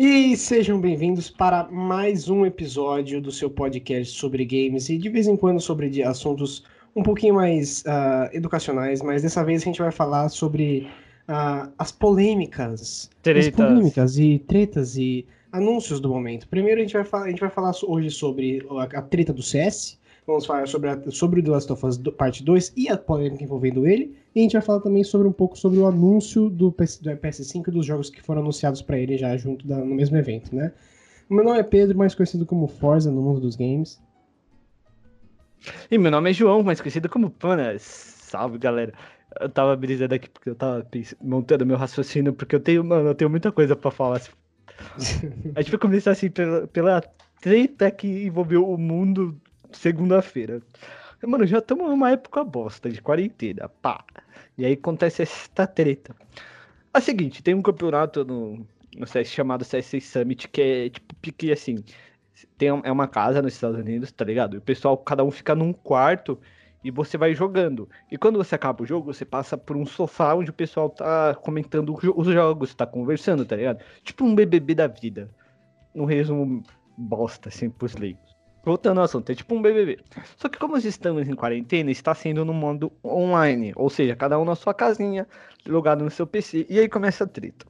E sejam bem-vindos para mais um episódio do seu podcast sobre games e de vez em quando sobre assuntos um pouquinho mais uh, educacionais, mas dessa vez a gente vai falar sobre uh, as polêmicas, tretas. as polêmicas e tretas e anúncios do momento. Primeiro a gente vai falar, a gente vai falar hoje sobre a, a treta do CS, vamos falar sobre, a, sobre o The Last of Us parte 2 e a polêmica envolvendo ele. E a gente vai falar também sobre um pouco sobre o anúncio do, PS, do PS5 e dos jogos que foram anunciados para ele já junto da, no mesmo evento, né? Meu nome é Pedro, mais conhecido como Forza no mundo dos games. E meu nome é João, mais conhecido como Panas. Salve, galera. Eu tava brisando aqui porque eu tava montando meu raciocínio, porque eu tenho, mano, eu tenho muita coisa para falar. a gente vai começar assim pela, pela treta que envolveu o mundo segunda-feira. Mano, já estamos numa época bosta de quarentena, pá. E aí acontece essa treta. É o seguinte, tem um campeonato no, no CS chamado CS Summit que é tipo pique assim. Tem, é uma casa nos Estados Unidos, tá ligado? E o pessoal, cada um fica num quarto e você vai jogando. E quando você acaba o jogo, você passa por um sofá onde o pessoal tá comentando os jogos, tá conversando, tá ligado? Tipo um BBB da vida. Um resumo bosta, assim, pros leigos. Voltando ao assunto, é tipo um BBB. Só que como estamos em quarentena, está sendo no modo online. Ou seja, cada um na sua casinha, logado no seu PC. E aí começa a treta.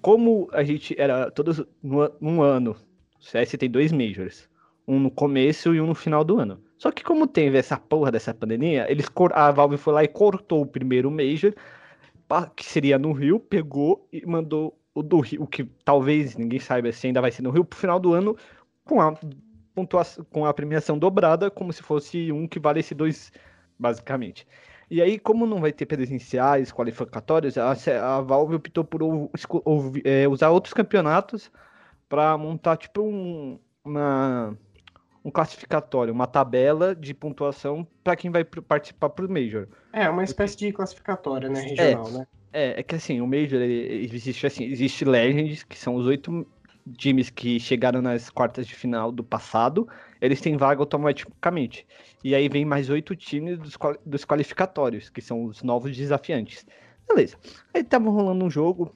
Como a gente era todos num ano, o CS tem dois Majors. Um no começo e um no final do ano. Só que como teve essa porra dessa pandemia, eles a Valve foi lá e cortou o primeiro Major, que seria no Rio, pegou e mandou o do Rio, o que talvez ninguém saiba se ainda vai ser no Rio, pro final do ano, com a pontuação, com a premiação dobrada, como se fosse um que valesse dois, basicamente. E aí, como não vai ter presenciais, qualificatórios, a, a Valve optou por ou, ou, é, usar outros campeonatos para montar tipo um, uma, um classificatório, uma tabela de pontuação para quem vai participar pro Major. É, uma espécie de classificatória, né, regional, é, né? É, é que assim, o Major ele, existe assim, existe Legends, que são os oito times que chegaram nas quartas de final do passado, eles têm vaga automaticamente. E aí vem mais oito times dos, dos qualificatórios, que são os novos desafiantes. Beleza. Aí tava rolando um jogo,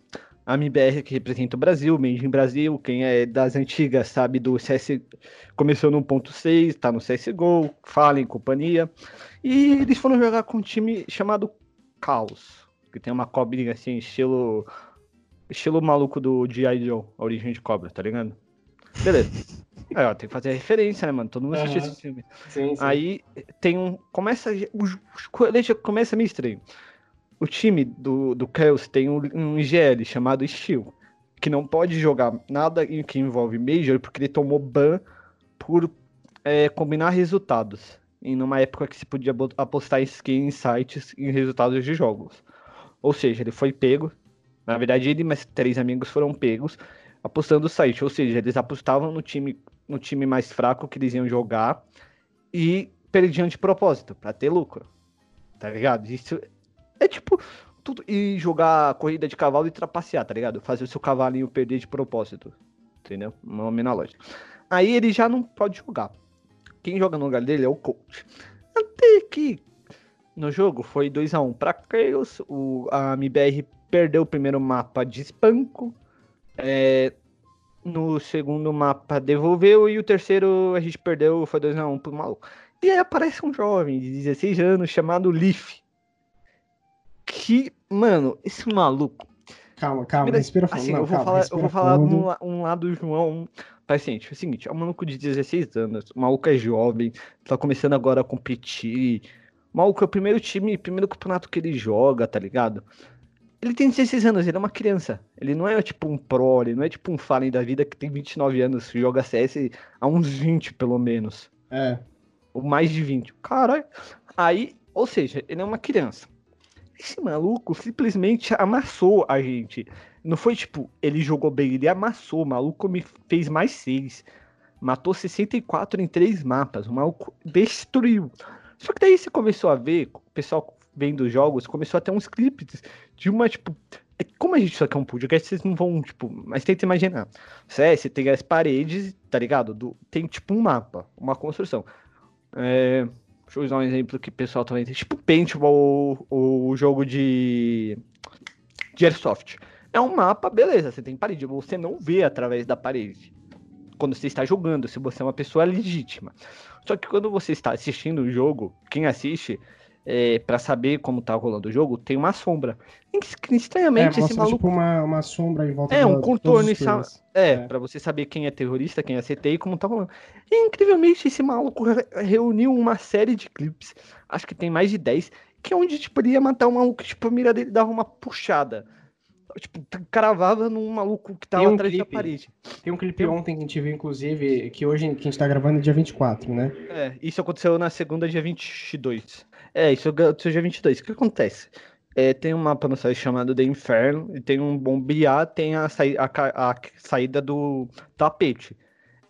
a MBR que representa o Brasil, Made in Brasil, quem é das antigas sabe do CS, começou no ponto 6, tá no CSGO, Fallen, companhia, e eles foram jogar com um time chamado Caos, que tem uma cobrinha assim, estilo Estilo maluco do G.I. Joe, a origem de cobra, tá ligado? Beleza. Aí, ó, tem que fazer referência, né, mano? Todo mundo assistiu uhum. esse filme. Sim, sim. Aí tem um. Começa. O, deixa, começa meio estranho. O time do, do Chaos tem um, um IGL chamado Steel, que não pode jogar nada que envolve Major porque ele tomou ban por é, combinar resultados. E numa época que se podia apostar em skins, sites em resultados de jogos. Ou seja, ele foi pego, na verdade, ele e mais três amigos foram pegos apostando no site. Ou seja, eles apostavam no time, no time mais fraco que eles iam jogar e perdiam de propósito, para ter lucro. Tá ligado? Isso é tipo. Tudo, e jogar corrida de cavalo e trapacear, tá ligado? Fazer o seu cavalinho perder de propósito. Entendeu? Uma na lógica. Aí ele já não pode jogar. Quem joga no lugar dele é o coach. Até que no jogo foi 2 a 1 um para Chaos, o a MBR perdeu o primeiro mapa de espanco. É, no segundo mapa devolveu e o terceiro a gente perdeu, foi 2x1 um pro maluco. E aí aparece um jovem de 16 anos chamado Leaf. Que, mano, esse maluco. Calma, calma, respira fundo. Assim, não, eu vou calma, falar, eu vou falar um, um lado do João. Paciente, é o seguinte, é um maluco de 16 anos, o maluco é jovem, tá começando agora a competir. O maluco é o primeiro time, primeiro campeonato que ele joga, tá ligado? Ele tem 16 anos, ele é uma criança. Ele não é tipo um pro, ele não é tipo um Fallen da vida que tem 29 anos, joga CS há uns 20 pelo menos. É. Ou mais de 20. Caralho. Aí, ou seja, ele é uma criança. Esse maluco simplesmente amassou a gente. Não foi tipo, ele jogou bem, ele amassou. O maluco me fez mais 6. Matou 64 em 3 mapas. O maluco destruiu. Só que daí você começou a ver, o pessoal vendo jogos, começou a ter uns clipes de uma, tipo. É, como a gente só quer um podcast, vocês não vão, tipo. Mas tenta imaginar. CS tem as paredes, tá ligado? Do, tem tipo um mapa, uma construção. É, deixa eu usar um exemplo que o pessoal também tem. Tipo Paintball ou o jogo de. de Airsoft. É um mapa, beleza, você tem parede, você não vê através da parede. Quando você está jogando, se você é uma pessoa legítima. Só que quando você está assistindo o jogo, quem assiste, é, para saber como tá rolando o jogo, tem uma sombra. Estranhamente, é, esse maluco. Tipo uma, uma sombra em volta É, um contorno. É, é. para você saber quem é terrorista, quem é CT e como tá rolando. E, incrivelmente, esse maluco reuniu uma série de clipes, acho que tem mais de 10, que é onde, tipo, ele ia matar um maluco, tipo, a mira dele dava uma puxada. Tipo, cravava num maluco que tava um atrás clipe, da parede. Tem um clipe tem... ontem que a gente viu, inclusive, que hoje que a gente tá gravando é dia 24, né? É, isso aconteceu na segunda, dia 22. É, isso aconteceu dia 22. O que acontece? É, tem um mapa no site chamado The Inferno, e tem um bombear, tem a, a, a saída do tapete.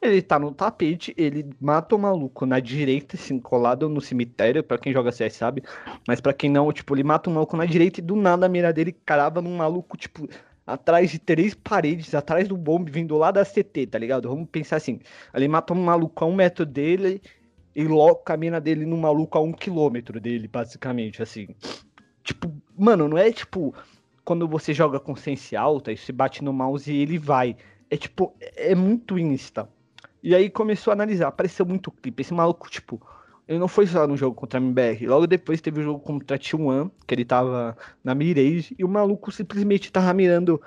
Ele tá no tapete, ele mata o maluco na direita, assim, colado no cemitério, para quem joga CS sabe, mas para quem não, tipo, ele mata o maluco na direita e do nada a mira dele carava num maluco, tipo, atrás de três paredes, atrás do bombe, vindo lá da CT, tá ligado? Vamos pensar assim, ele mata um maluco a um metro dele e logo a mina dele no maluco a um quilômetro dele, basicamente, assim. Tipo, mano, não é tipo quando você joga com sense alta e se bate no mouse e ele vai. É tipo, é muito insta. E aí começou a analisar, apareceu muito clipe. Esse maluco, tipo, ele não foi só no jogo contra a MBR. Logo depois teve o jogo contra a T1, que ele tava na mirage, e o maluco simplesmente tava mirando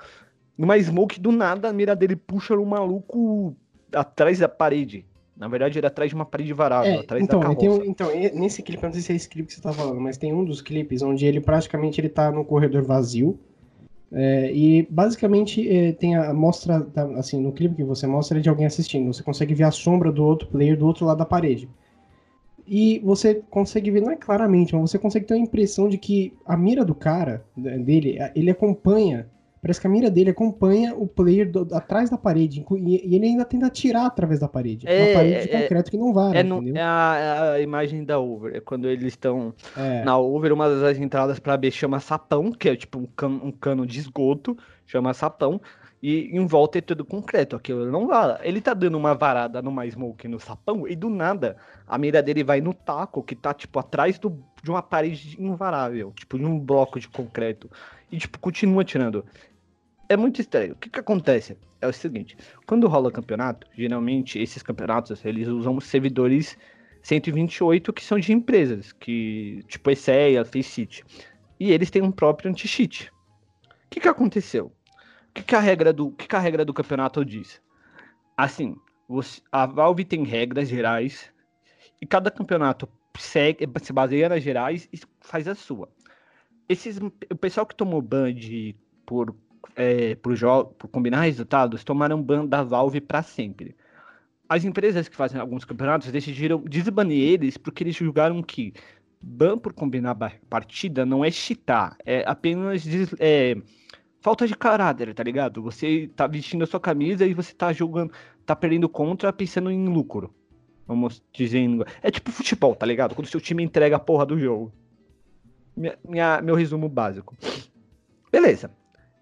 numa smoke do nada, a mira dele puxa o maluco atrás da parede. Na verdade, ele é atrás de uma parede varável, é, atrás então, da carroça. Um, então, nesse clipe, não sei se é esse clipe que você tá falando, mas tem um dos clipes onde ele praticamente ele tá no corredor vazio, é, e basicamente é, tem a mostra, assim, no clipe que você mostra é de alguém assistindo. Você consegue ver a sombra do outro player do outro lado da parede. E você consegue ver, não é claramente, mas você consegue ter a impressão de que a mira do cara, dele, ele acompanha Parece que a mira dele acompanha o player do, atrás da parede. E, ele ainda tenta atirar através da parede. É, uma parede de é, concreto que não vale. É, é, a, é, a, imagem da over. É quando eles estão é. na over, uma das entradas para B chama sapão, que é tipo um cano, um cano de esgoto, chama sapão. E em volta é tudo concreto. Aquilo não vale. Ele tá dando uma varada numa smoke no sapão e do nada a mira dele vai no taco que tá tipo atrás do, de uma parede invarável, tipo de um bloco de concreto. E tipo continua atirando é muito estranho. O que, que acontece? É o seguinte, quando rola campeonato, geralmente esses campeonatos eles usam servidores 128 que são de empresas, que tipo ESEA, Faceit. E eles têm um próprio anti-cheat. O que, que aconteceu? O que, que, a regra do, que, que a regra do campeonato diz? Assim, você, a Valve tem regras gerais e cada campeonato segue, se baseia nas gerais e faz a sua. Esses, o pessoal que tomou ban de, por é, por, por combinar resultados, tomaram ban da Valve para sempre. As empresas que fazem alguns campeonatos decidiram desbanir eles porque eles julgaram que ban por combinar partida não é cheatar, é apenas é, falta de caráter, tá ligado? Você tá vestindo a sua camisa e você tá jogando, tá perdendo contra pensando em lucro. Vamos dizendo. É tipo futebol, tá ligado? Quando seu time entrega a porra do jogo. Minha, minha, meu resumo básico. Beleza.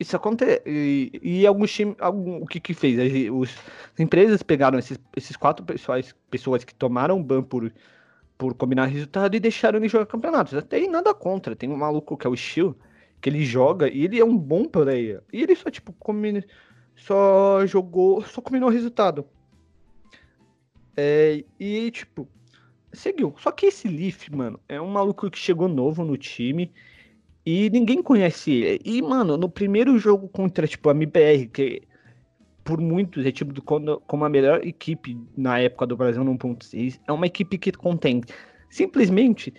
Isso acontece. E, e alguns times. Algum, o que que fez? As, os, as empresas pegaram esses, esses quatro pessoas, pessoas que tomaram ban por, por combinar resultado e deixaram ele jogar campeonatos. Até nada contra. Tem um maluco que é o Steel, que ele joga e ele é um bom player. E ele só, tipo, combina, só jogou. Só combinou resultado. É, e, tipo, seguiu. Só que esse Leaf, mano, é um maluco que chegou novo no time e ninguém conhece ele. E, mano, no primeiro jogo contra, tipo, a MBR, que por muitos é tipo como a melhor equipe na época do Brasil no 1.6, é uma equipe que contém simplesmente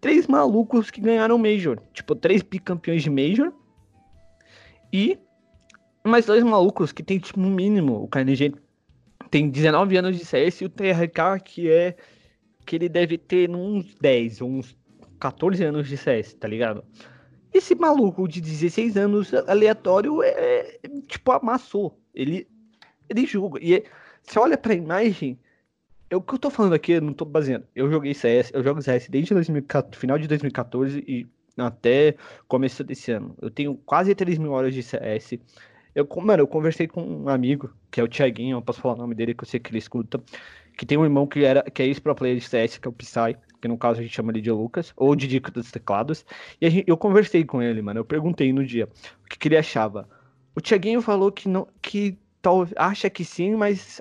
três malucos que ganharam Major. Tipo, três bicampeões de Major. E mais dois malucos que tem, tipo, no mínimo, o KNG tem 19 anos de CS e o TRK que é que ele deve ter uns 10 ou uns 14 anos de CS, tá ligado? Esse maluco de 16 anos aleatório é, é tipo amassou. Ele ele julga. E é, você olha pra imagem, é o que eu tô falando aqui, eu não tô baseando. Eu joguei CS, eu jogo CS desde 2014, final de 2014 e até começo desse ano. Eu tenho quase 3 mil horas de CS. Eu, mano, eu conversei com um amigo, que é o Thiaguinho, eu posso falar o nome dele, que eu sei que ele escuta, que tem um irmão que era que é ex-pro player de CS, que é o Psy que no caso a gente chama ele de Lucas, ou de Dica dos Teclados, e gente, eu conversei com ele, mano, eu perguntei no dia o que, que ele achava O Thiaguinho falou que não, que tal, acha que sim, mas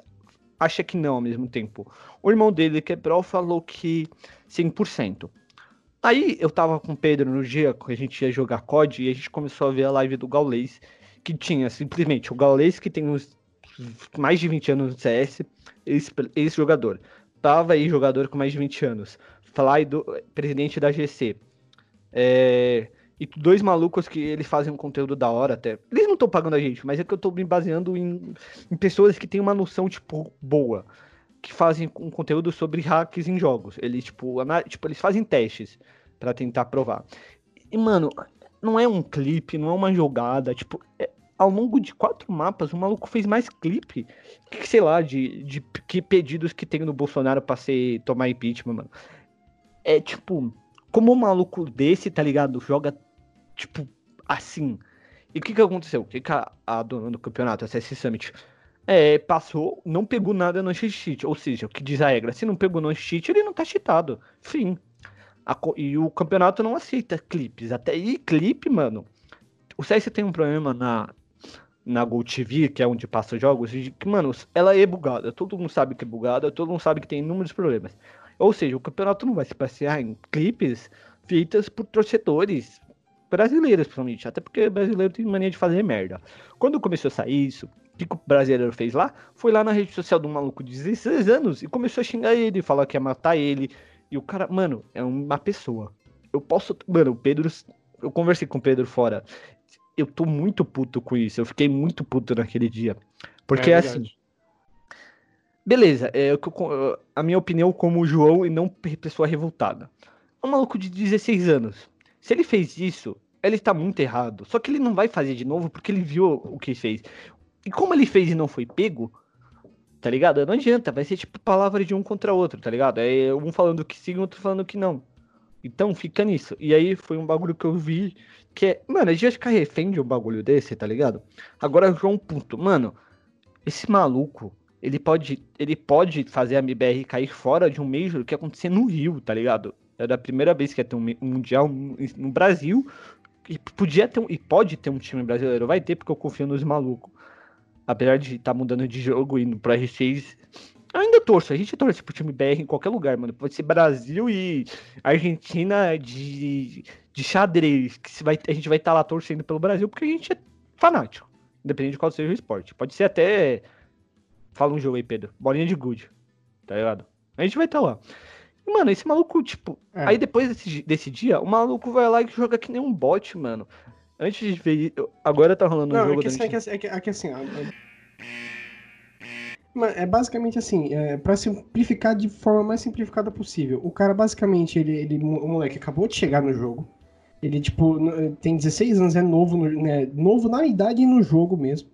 acha que não ao mesmo tempo. O irmão dele, que é pro, falou que 100%. Aí eu tava com o Pedro no dia que a gente ia jogar COD e a gente começou a ver a live do Gaulês, que tinha simplesmente o Gaulês, que tem uns mais de 20 anos no CS, esse jogador. Tava aí jogador com mais de 20 anos. Fly, presidente da GC. É, e dois malucos que eles fazem um conteúdo da hora até. Eles não estão pagando a gente, mas é que eu tô me baseando em, em pessoas que têm uma noção, tipo, boa. Que fazem um conteúdo sobre hacks em jogos. Eles, tipo, tipo eles fazem testes para tentar provar. E, mano, não é um clipe, não é uma jogada. Tipo, é, ao longo de quatro mapas, o maluco fez mais clipe que, sei lá, de, de que pedidos que tem no Bolsonaro pra ser, tomar impeachment, mano. É tipo, como um maluco desse, tá ligado? Joga tipo, assim. E o que que aconteceu? O que, que a, a dona do campeonato, a CS Summit, é, passou, não pegou nada no cheat, ou seja, o que diz a regra, se não pegou no cheat, ele não tá cheatado. Fim. A, e o campeonato não aceita clipes. Até aí, clipe, mano. O CS tem um problema na, na Gol TV, que é onde passa os jogos, que, mano, ela é bugada. Todo mundo sabe que é bugada, todo mundo sabe que tem inúmeros problemas. Ou seja, o campeonato não vai se passear em clipes feitas por torcedores brasileiras, principalmente. Até porque o brasileiro tem mania de fazer merda. Quando começou a sair isso, o que o brasileiro fez lá? Foi lá na rede social do maluco de 16 anos e começou a xingar ele, falar que ia matar ele. E o cara, mano, é uma pessoa. Eu posso. Mano, o Pedro. Eu conversei com o Pedro fora. Eu tô muito puto com isso. Eu fiquei muito puto naquele dia. Porque é assim. Beleza, é, a minha opinião como João e não pessoa revoltada. É um maluco de 16 anos. Se ele fez isso, ele está muito errado. Só que ele não vai fazer de novo porque ele viu o que fez. E como ele fez e não foi pego, tá ligado? Não adianta, vai ser tipo palavra de um contra outro, tá ligado? É um falando que sim, outro falando que não. Então fica nisso. E aí foi um bagulho que eu vi que é. Mano, a gente vai ficar refém de um bagulho desse, tá ligado? Agora, João Ponto. Mano, esse maluco, ele pode, ele pode fazer a MBR cair fora de um Major que acontecer no Rio, tá ligado? Era a primeira vez que ia ter um Mundial no Brasil. E podia ter e pode ter um time brasileiro. Vai ter, porque eu confio nos malucos. Apesar de estar tá mudando de jogo e indo pra R6. Eu ainda torço. A gente torce pro time BR em qualquer lugar, mano. Pode ser Brasil e Argentina de, de xadrez. Que se vai, a gente vai estar tá lá torcendo pelo Brasil porque a gente é fanático. Independente de qual seja o esporte. Pode ser até. Fala um jogo aí, Pedro. Bolinha de good. Tá ligado? A gente vai estar tá lá. Mano, esse maluco, tipo. É. Aí depois desse, desse dia, o maluco vai lá e joga que nem um bot, mano. Antes de ver. Agora tá rolando Não, um jogo é que, assim, é, que, é, que, é que assim. É basicamente assim, é, para simplificar de forma mais simplificada possível. O cara basicamente, ele, ele, o moleque acabou de chegar no jogo. Ele, tipo, tem 16 anos, é novo, né, novo na idade e no jogo mesmo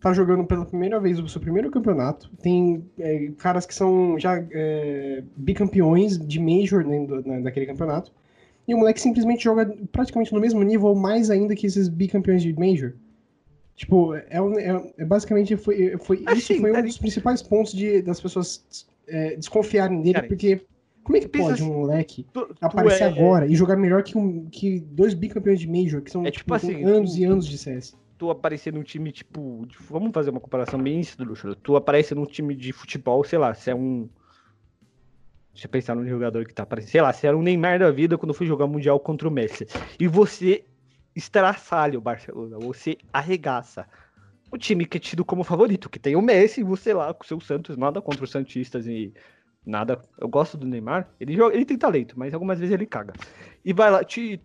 tá jogando pela primeira vez o seu primeiro campeonato. Tem é, caras que são já é, bicampeões de Major dentro né, daquele campeonato. E o moleque simplesmente joga praticamente no mesmo nível, ou mais ainda que esses bicampeões de Major. Tipo, é, é, é basicamente foi, foi assim, isso foi um dos principais pontos de, das pessoas é, desconfiarem dele, Cara, porque como é que pode assim, um moleque tu, tu aparecer é, agora e jogar melhor que, um, que dois bicampeões de Major, que são tipo, tipo assim, anos tu, e anos de CS? Tu aparecer num time, tipo. De, vamos fazer uma comparação bem esdrúxula. Tu aparece num time de futebol, sei lá, se é um. Deixa eu pensar num jogador que tá aparecendo. Sei lá, se era um Neymar da vida quando foi jogar Mundial contra o Messi. E você estraçalha o Barcelona, você arregaça. O time que é tido como favorito, que tem o Messi e você lá com o seu Santos, nada contra os Santistas e nada. Eu gosto do Neymar. Ele, joga, ele tem talento, mas algumas vezes ele caga. E vai lá,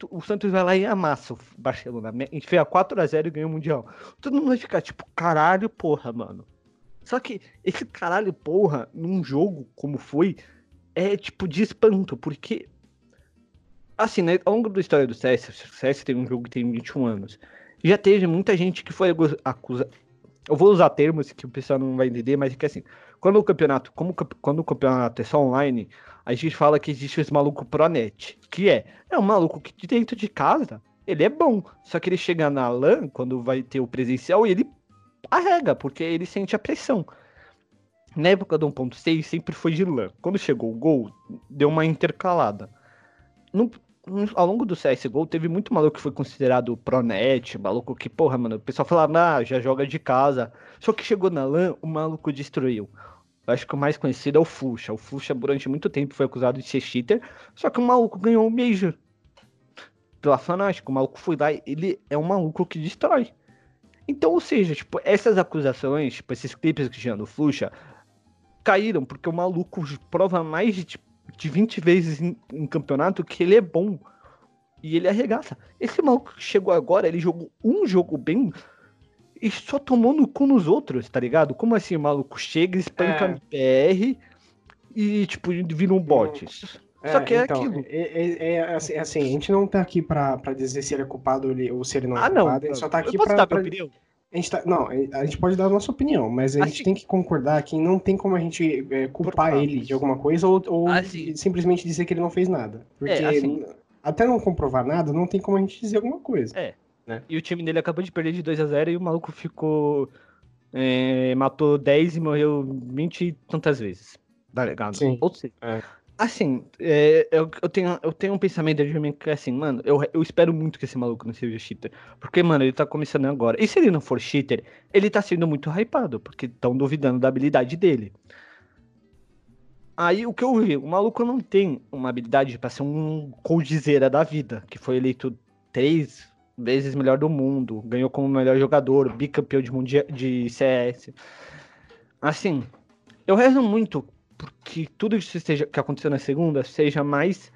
o Santos vai lá e amassa o Barcelona. Enfia 4x0 e ganha o Mundial. Todo mundo vai ficar tipo, caralho, porra, mano. Só que esse caralho, porra, num jogo como foi, é tipo de espanto, porque. Assim, né, ao longo da história do CS, o CS tem um jogo que tem 21 anos. Já teve muita gente que foi acusada. Eu vou usar termos que o pessoal não vai entender, mas é que assim, quando o campeonato, como quando o campeonato é só online, a gente fala que existe esse maluco pronet, que é, é um maluco que dentro de casa, ele é bom, só que ele chega na LAN, quando vai ter o presencial, e ele arrega, porque ele sente a pressão. Na época do 1.6 sempre foi de LAN. Quando chegou o gol, deu uma intercalada. Ao longo do CSGO, teve muito maluco que foi considerado pronet, maluco que, porra, mano, o pessoal falava, ah, já joga de casa. Só que chegou na LAN, o maluco destruiu. Eu acho que o mais conhecido é o Fuxa. O Fuxa, durante muito tempo, foi acusado de ser cheater, só que o maluco ganhou um Major. Pela Fnatic, o maluco foi lá, ele é um maluco que destrói. Então, ou seja, tipo, essas acusações, tipo, esses clipes que tinha do Fuxa, caíram porque o maluco prova mais tipo, de 20 vezes em, em, campeonato que ele é bom. E ele arregaça. Esse maluco que chegou agora, ele jogou um jogo bem e só tomou no cu nos outros, tá ligado? Como assim o maluco chega, espanca é. PR e, tipo, vira um bot. É, Só que é então, aquilo. É, é, é, assim, assim, a gente não tá aqui pra, pra dizer se ele é culpado ou se ele não é ah, culpado. Não, a gente só tá aqui pra. pra... A gente tá, não, a gente pode dar a nossa opinião, mas a assim, gente tem que concordar que não tem como a gente é, culpar ele de alguma coisa ou, ou assim, simplesmente dizer que ele não fez nada. Porque é, assim, até não comprovar nada, não tem como a gente dizer alguma coisa. É. Né? E o time dele acabou de perder de 2 a 0 e o maluco ficou. É, matou 10 e morreu 20 e tantas vezes. Tá ligado? Sim. Ou seja, é. Assim, é, eu, eu, tenho, eu tenho um pensamento de mim que é assim, mano, eu, eu espero muito que esse maluco não seja cheater. Porque, mano, ele tá começando agora. E se ele não for cheater, ele tá sendo muito hypado, porque estão duvidando da habilidade dele. Aí o que eu vi, o maluco não tem uma habilidade para ser um coldzera da vida, que foi eleito três vezes melhor do mundo, ganhou como melhor jogador, bicampeão de, mundial, de CS. Assim, eu rezo muito porque tudo isso esteja, que aconteceu na segunda seja mais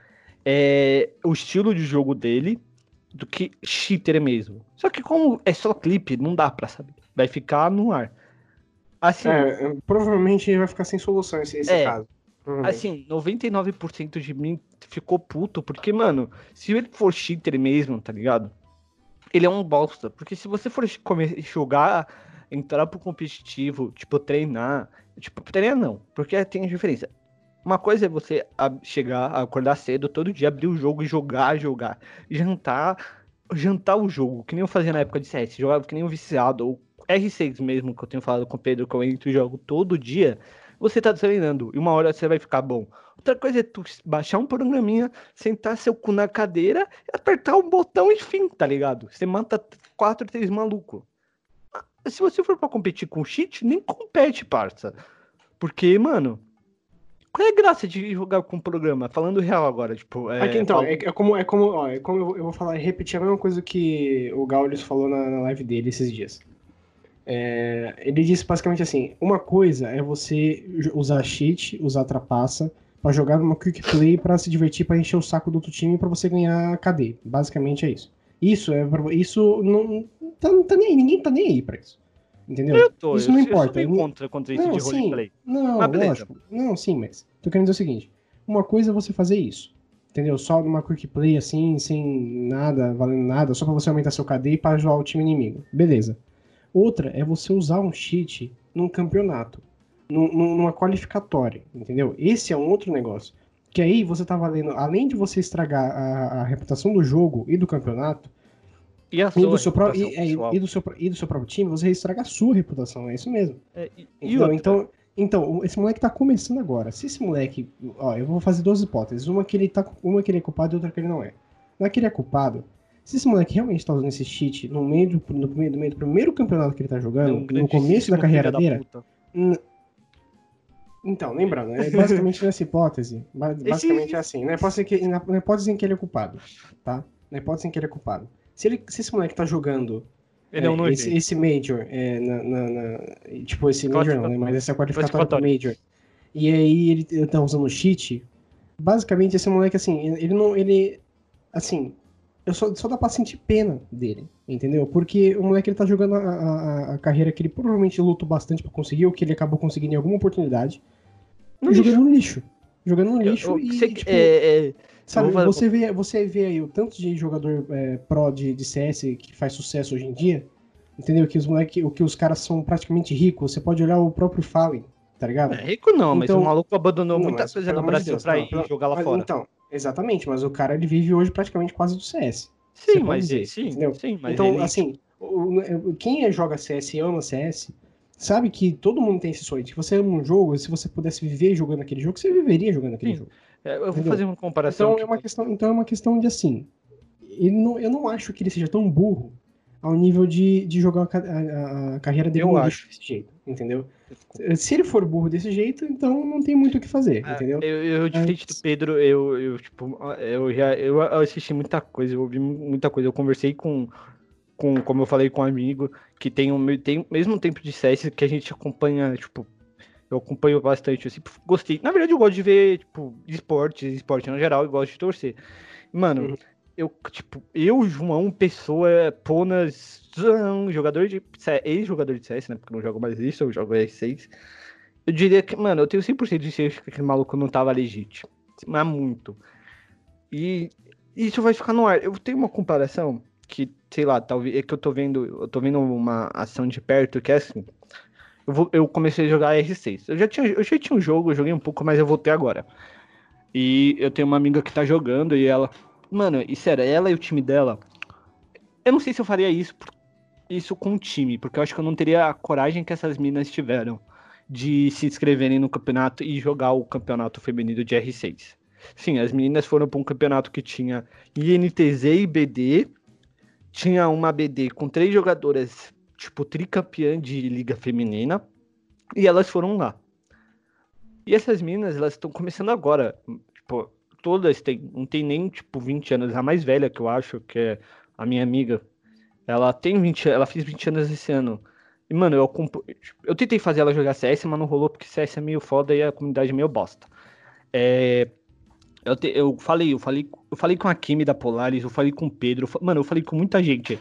é, o estilo de jogo dele do que cheater mesmo. Só que como é só clipe, não dá pra saber. Vai ficar no ar. Assim, é, provavelmente vai ficar sem solução esse, esse é, caso. Assim, 99% de mim ficou puto, porque, mano, se ele for cheater mesmo, tá ligado? Ele é um bosta. Porque se você for jogar, entrar pro competitivo, tipo, treinar, Tipo, treinar não, porque tem diferença. Uma coisa é você chegar, acordar cedo, todo dia abrir o jogo e jogar, jogar. Jantar, jantar o jogo, que nem eu fazia na época de CS, jogava que nem um viciado, ou R6 mesmo, que eu tenho falado com o Pedro, que eu entro e jogo todo dia, você tá treinando, e uma hora você vai ficar bom. Outra coisa é tu baixar um programinha, sentar seu cu na cadeira, apertar um botão e fim, tá ligado? Você mata quatro, três malucos se você for para competir com cheat, nem compete, parça. Porque, mano, qual é a graça de jogar com o programa? Falando real agora, tipo. É, Aqui, então, é, é, como, é como, ó, é como eu, eu, vou falar, repetir a mesma coisa que o Gaules falou na, na live dele esses dias. É, ele disse basicamente assim: uma coisa é você usar cheat, usar trapaça, para jogar numa quick play para se divertir, para encher o saco do outro time para você ganhar KD. Basicamente é isso. Isso é isso não tá, não tá nem aí, ninguém tá nem aí pra isso. Entendeu? Eu tô, isso eu, não importa. Eu sou contra, contra isso não, de roleplay. Não, mas lógico. Não, sim, mas tô querendo dizer o seguinte: uma coisa é você fazer isso. Entendeu? Só numa quick play assim, sem nada, valendo nada, só pra você aumentar seu KD e pra ajudar o time inimigo. Beleza. Outra é você usar um cheat num campeonato, num, numa qualificatória, entendeu? Esse é um outro negócio. Que aí você tá valendo, além de você estragar a, a reputação do jogo e do campeonato, e, a e, do seu pro, e, é, e, do seu, e do seu próprio time, você estraga a sua reputação, é isso mesmo. É, então, então, então, esse moleque tá começando agora. Se esse moleque. Ó, eu vou fazer duas hipóteses. Uma que ele, tá, uma que ele é culpado e outra que ele não é. Na que ele é culpado, se esse moleque realmente tá usando esse cheat no meio do, no meio, no meio do primeiro campeonato que ele tá jogando, é um no começo da carreira dele. Então, lembrando, é basicamente nessa hipótese. Basicamente esse... é assim. Na hipótese, que, na, na hipótese em que ele é culpado. Tá? Na hipótese em que ele é culpado. Se, ele, se esse moleque tá jogando ele é, um esse, esse Major, é, na, na, na, tipo, esse Major não, né, mas essa qualificatória do Major, e aí ele, ele tá usando cheat, basicamente esse moleque, assim, ele não, ele, assim, eu só, só dá pra sentir pena dele, entendeu? Porque o moleque ele tá jogando a, a, a carreira que ele provavelmente lutou bastante pra conseguir, ou que ele acabou conseguindo em alguma oportunidade, no jogando no lixo. Jogando no lixo eu, eu, e, tipo, é, é Sabe, você vê, você vê aí o tanto de jogador é, pro de, de CS que faz sucesso hoje em dia, entendeu? Que os moleque, o que os caras são praticamente ricos. Você pode olhar o próprio Fallen, tá ligado? É rico não, então, mas o maluco abandonou não, muita coisa no Brasil Deus, pra ir jogar lá mas, fora. Então, exatamente, mas o cara ele vive hoje praticamente quase do CS. Sim, mas dizer, sim, sim, mas então ele... assim, quem joga CS e ama CS sabe que todo mundo tem esse sonho. Se você ama um jogo, se você pudesse viver jogando aquele jogo, você viveria jogando aquele sim. jogo. É, eu vou Entendeu? fazer uma comparação. Então, tipo... é uma questão, então é uma questão de assim. Não, eu não acho que ele seja tão burro ao nível de, de jogar a, a, a carreira dele eu acho. desse jeito, entendeu? Se ele for burro desse jeito, então não tem muito o que fazer, é, entendeu? Eu, eu diferente do Pedro, eu, eu, tipo, eu já eu assisti muita coisa, eu ouvi muita coisa, eu conversei com, com como eu falei com um amigo, que tem o tem mesmo tempo de CS que a gente acompanha, tipo, eu acompanho bastante, eu sempre gostei. Na verdade, eu gosto de ver, tipo, esportes, esporte no geral, e gosto de torcer. Mano, uhum eu, tipo, eu, João, pessoa, Ponas, jogador de ex-jogador de CS, né? Porque eu não jogo mais isso, eu jogo R6. Eu diria que, mano, eu tenho 100% de certeza que aquele maluco não tava legítimo. Mas muito. E isso vai ficar no ar. Eu tenho uma comparação que, sei lá, talvez é que eu tô vendo, eu tô vendo uma ação de perto que é assim. Eu, vou, eu comecei a jogar R6. Eu já tinha, eu já tinha um jogo, eu joguei um pouco, mas eu voltei agora. E eu tenho uma amiga que tá jogando e ela Mano, e sério, ela e o time dela. Eu não sei se eu faria isso, isso com o time, porque eu acho que eu não teria a coragem que essas minas tiveram de se inscreverem no campeonato e jogar o campeonato feminino de R6. Sim, as meninas foram para um campeonato que tinha INTZ e BD, tinha uma BD com três jogadoras, tipo, tricampeã de liga feminina, e elas foram lá. E essas meninas, elas estão começando agora. Tipo, todas têm, não tem nem tipo 20 anos. A mais velha que eu acho, que é a minha amiga, ela tem 20, ela fez 20 anos esse ano. E, mano, eu, eu tentei fazer ela jogar CS, mas não rolou porque CS é meio foda e a comunidade é meio bosta. É, eu, te, eu falei, eu falei, eu falei com a Kimi da Polaris, eu falei com o Pedro, mano, eu falei com muita gente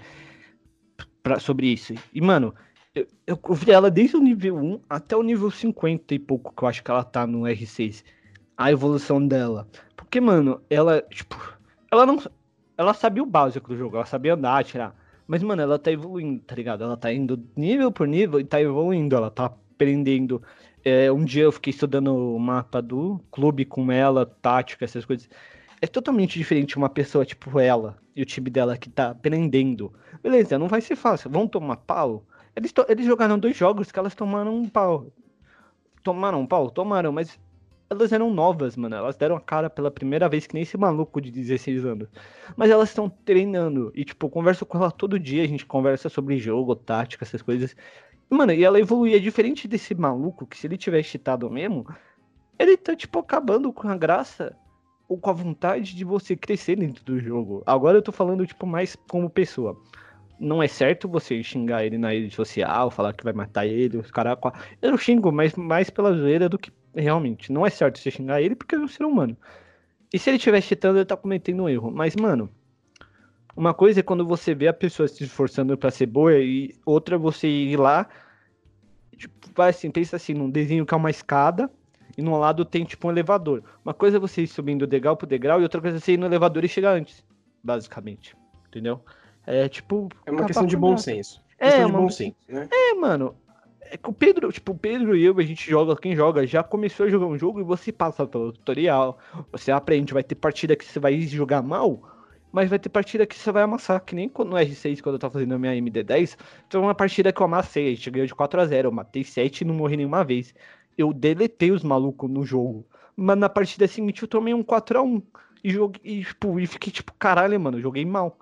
pra, sobre isso. E, mano, eu, eu, eu vi ela desde o nível 1 até o nível 50 e pouco, que eu acho que ela tá no R6. A evolução dela. Porque, mano, ela, tipo, ela não. Ela sabia o básico do jogo, ela sabia andar, tirar. Mas, mano, ela tá evoluindo, tá ligado? Ela tá indo nível por nível e tá evoluindo, ela tá aprendendo. É, um dia eu fiquei estudando o mapa do clube com ela, tática, essas coisas. É totalmente diferente uma pessoa tipo ela e o time dela que tá aprendendo. Beleza, não vai ser fácil. Vão tomar pau? Eles, eles jogaram dois jogos que elas tomaram um pau. Tomaram um pau? Tomaram, mas elas eram novas, mano. Elas deram a cara pela primeira vez, que nem esse maluco de 16 anos. Mas elas estão treinando. E, tipo, eu converso com ela todo dia. A gente conversa sobre jogo, tática, essas coisas. Mano, e ela evoluía diferente desse maluco, que se ele tivesse cheatado mesmo, ele tá, tipo, acabando com a graça ou com a vontade de você crescer dentro do jogo. Agora eu tô falando, tipo, mais como pessoa. Não é certo você xingar ele na rede social, falar que vai matar ele, os caras. Eu xingo, mas mais pela zoeira do que realmente, não é certo você xingar ele porque é um ser humano. E se ele estiver cheatando, ele tá cometendo um erro. Mas, mano, uma coisa é quando você vê a pessoa se esforçando para ser boa e outra é você ir lá, tipo, vai assim, pensa assim, num desenho que é uma escada e no lado tem tipo um elevador. Uma coisa é você ir subindo degrau por degrau e outra coisa é você ir no elevador e chegar antes, basicamente. Entendeu? É tipo. É uma questão de bom senso. É, questão uma... de bom senso, né? É, mano. É que o Pedro, tipo, o Pedro e eu, a gente joga, quem joga, já começou a jogar um jogo e você passa pelo tutorial, você aprende, vai ter partida que você vai jogar mal, mas vai ter partida que você vai amassar, que nem no R6, quando eu tava fazendo a minha MD10, então uma partida que eu amassei, a gente ganhou de 4 a 0 eu matei 7 e não morri nenhuma vez. Eu deletei os malucos no jogo, mas na partida seguinte eu tomei um 4 a 1 e, joguei, e, tipo, e fiquei tipo, caralho, mano, joguei mal.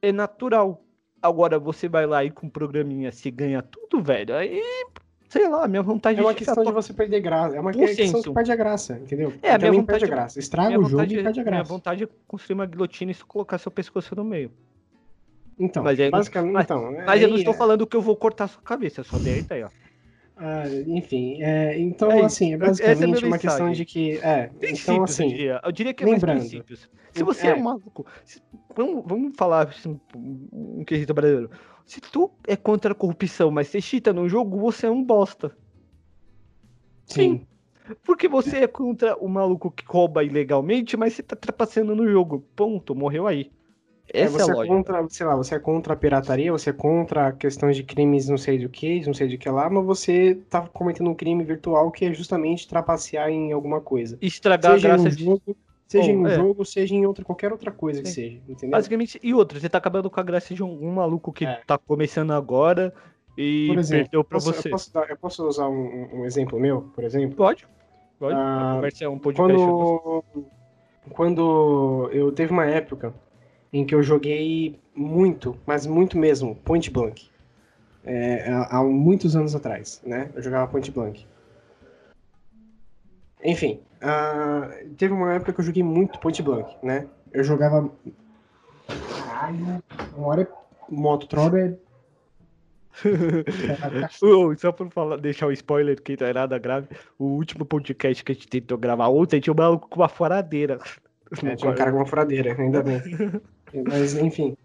É natural, Agora você vai lá e com um programinha se ganha tudo, velho. Aí, sei lá, minha vontade É uma questão de você perder graça. É uma questão que perde a graça, entendeu? É, a minha vontade perde a graça. Estraga o jogo e perde a graça. Minha vontade é construir uma guilhotina e colocar seu pescoço no meio. Então, mas, basicamente, mas, então, mas eu não estou é... falando que eu vou cortar sua cabeça, só dei a ideia. Ah, enfim, é, então é, assim, é basicamente é uma questão de que. É, então assim. Eu diria, eu diria que é lembrando, mais princípios. Se você é, é um maluco. Se, vamos, vamos falar assim, um quesito brasileiro. Se tu é contra a corrupção, mas você chita no jogo, você é um bosta. Sim. Sim. Porque você é contra o maluco que rouba ilegalmente, mas você tá trapaceando no jogo. Ponto, morreu aí. É, Essa é, você é, contra, sei lá, você é contra a pirataria, você é contra questões de crimes não sei do que, não sei de que lá, mas você tá cometendo um crime virtual que é justamente trapacear em alguma coisa. Estragar seja a graça em um jogo, Seja em um é. jogo, seja em outra, qualquer outra coisa Sim. que seja, entendeu? Basicamente, e outra, você tá acabando com a graça de algum maluco que é. tá começando agora e por exemplo, perdeu pra posso, você. Eu posso, dar, eu posso usar um, um, exemplo meu, por exemplo? Pode. Pode? Ah, a conversa é um podcast. Quando, quando eu teve uma época em que eu joguei muito, mas muito mesmo, Point Blank. É, há, há muitos anos atrás, né? Eu jogava Point Blank. Enfim, ah, teve uma época que eu joguei muito Point Blank, né? Eu jogava. Caralho, uma hora Moto Troll é. Ô, só pra falar, deixar o spoiler que não é nada grave, o último podcast que a gente tentou gravar ontem tinha um maluco com uma furadeira. É, tinha um cara com uma furadeira, ainda bem. Mas, enfim.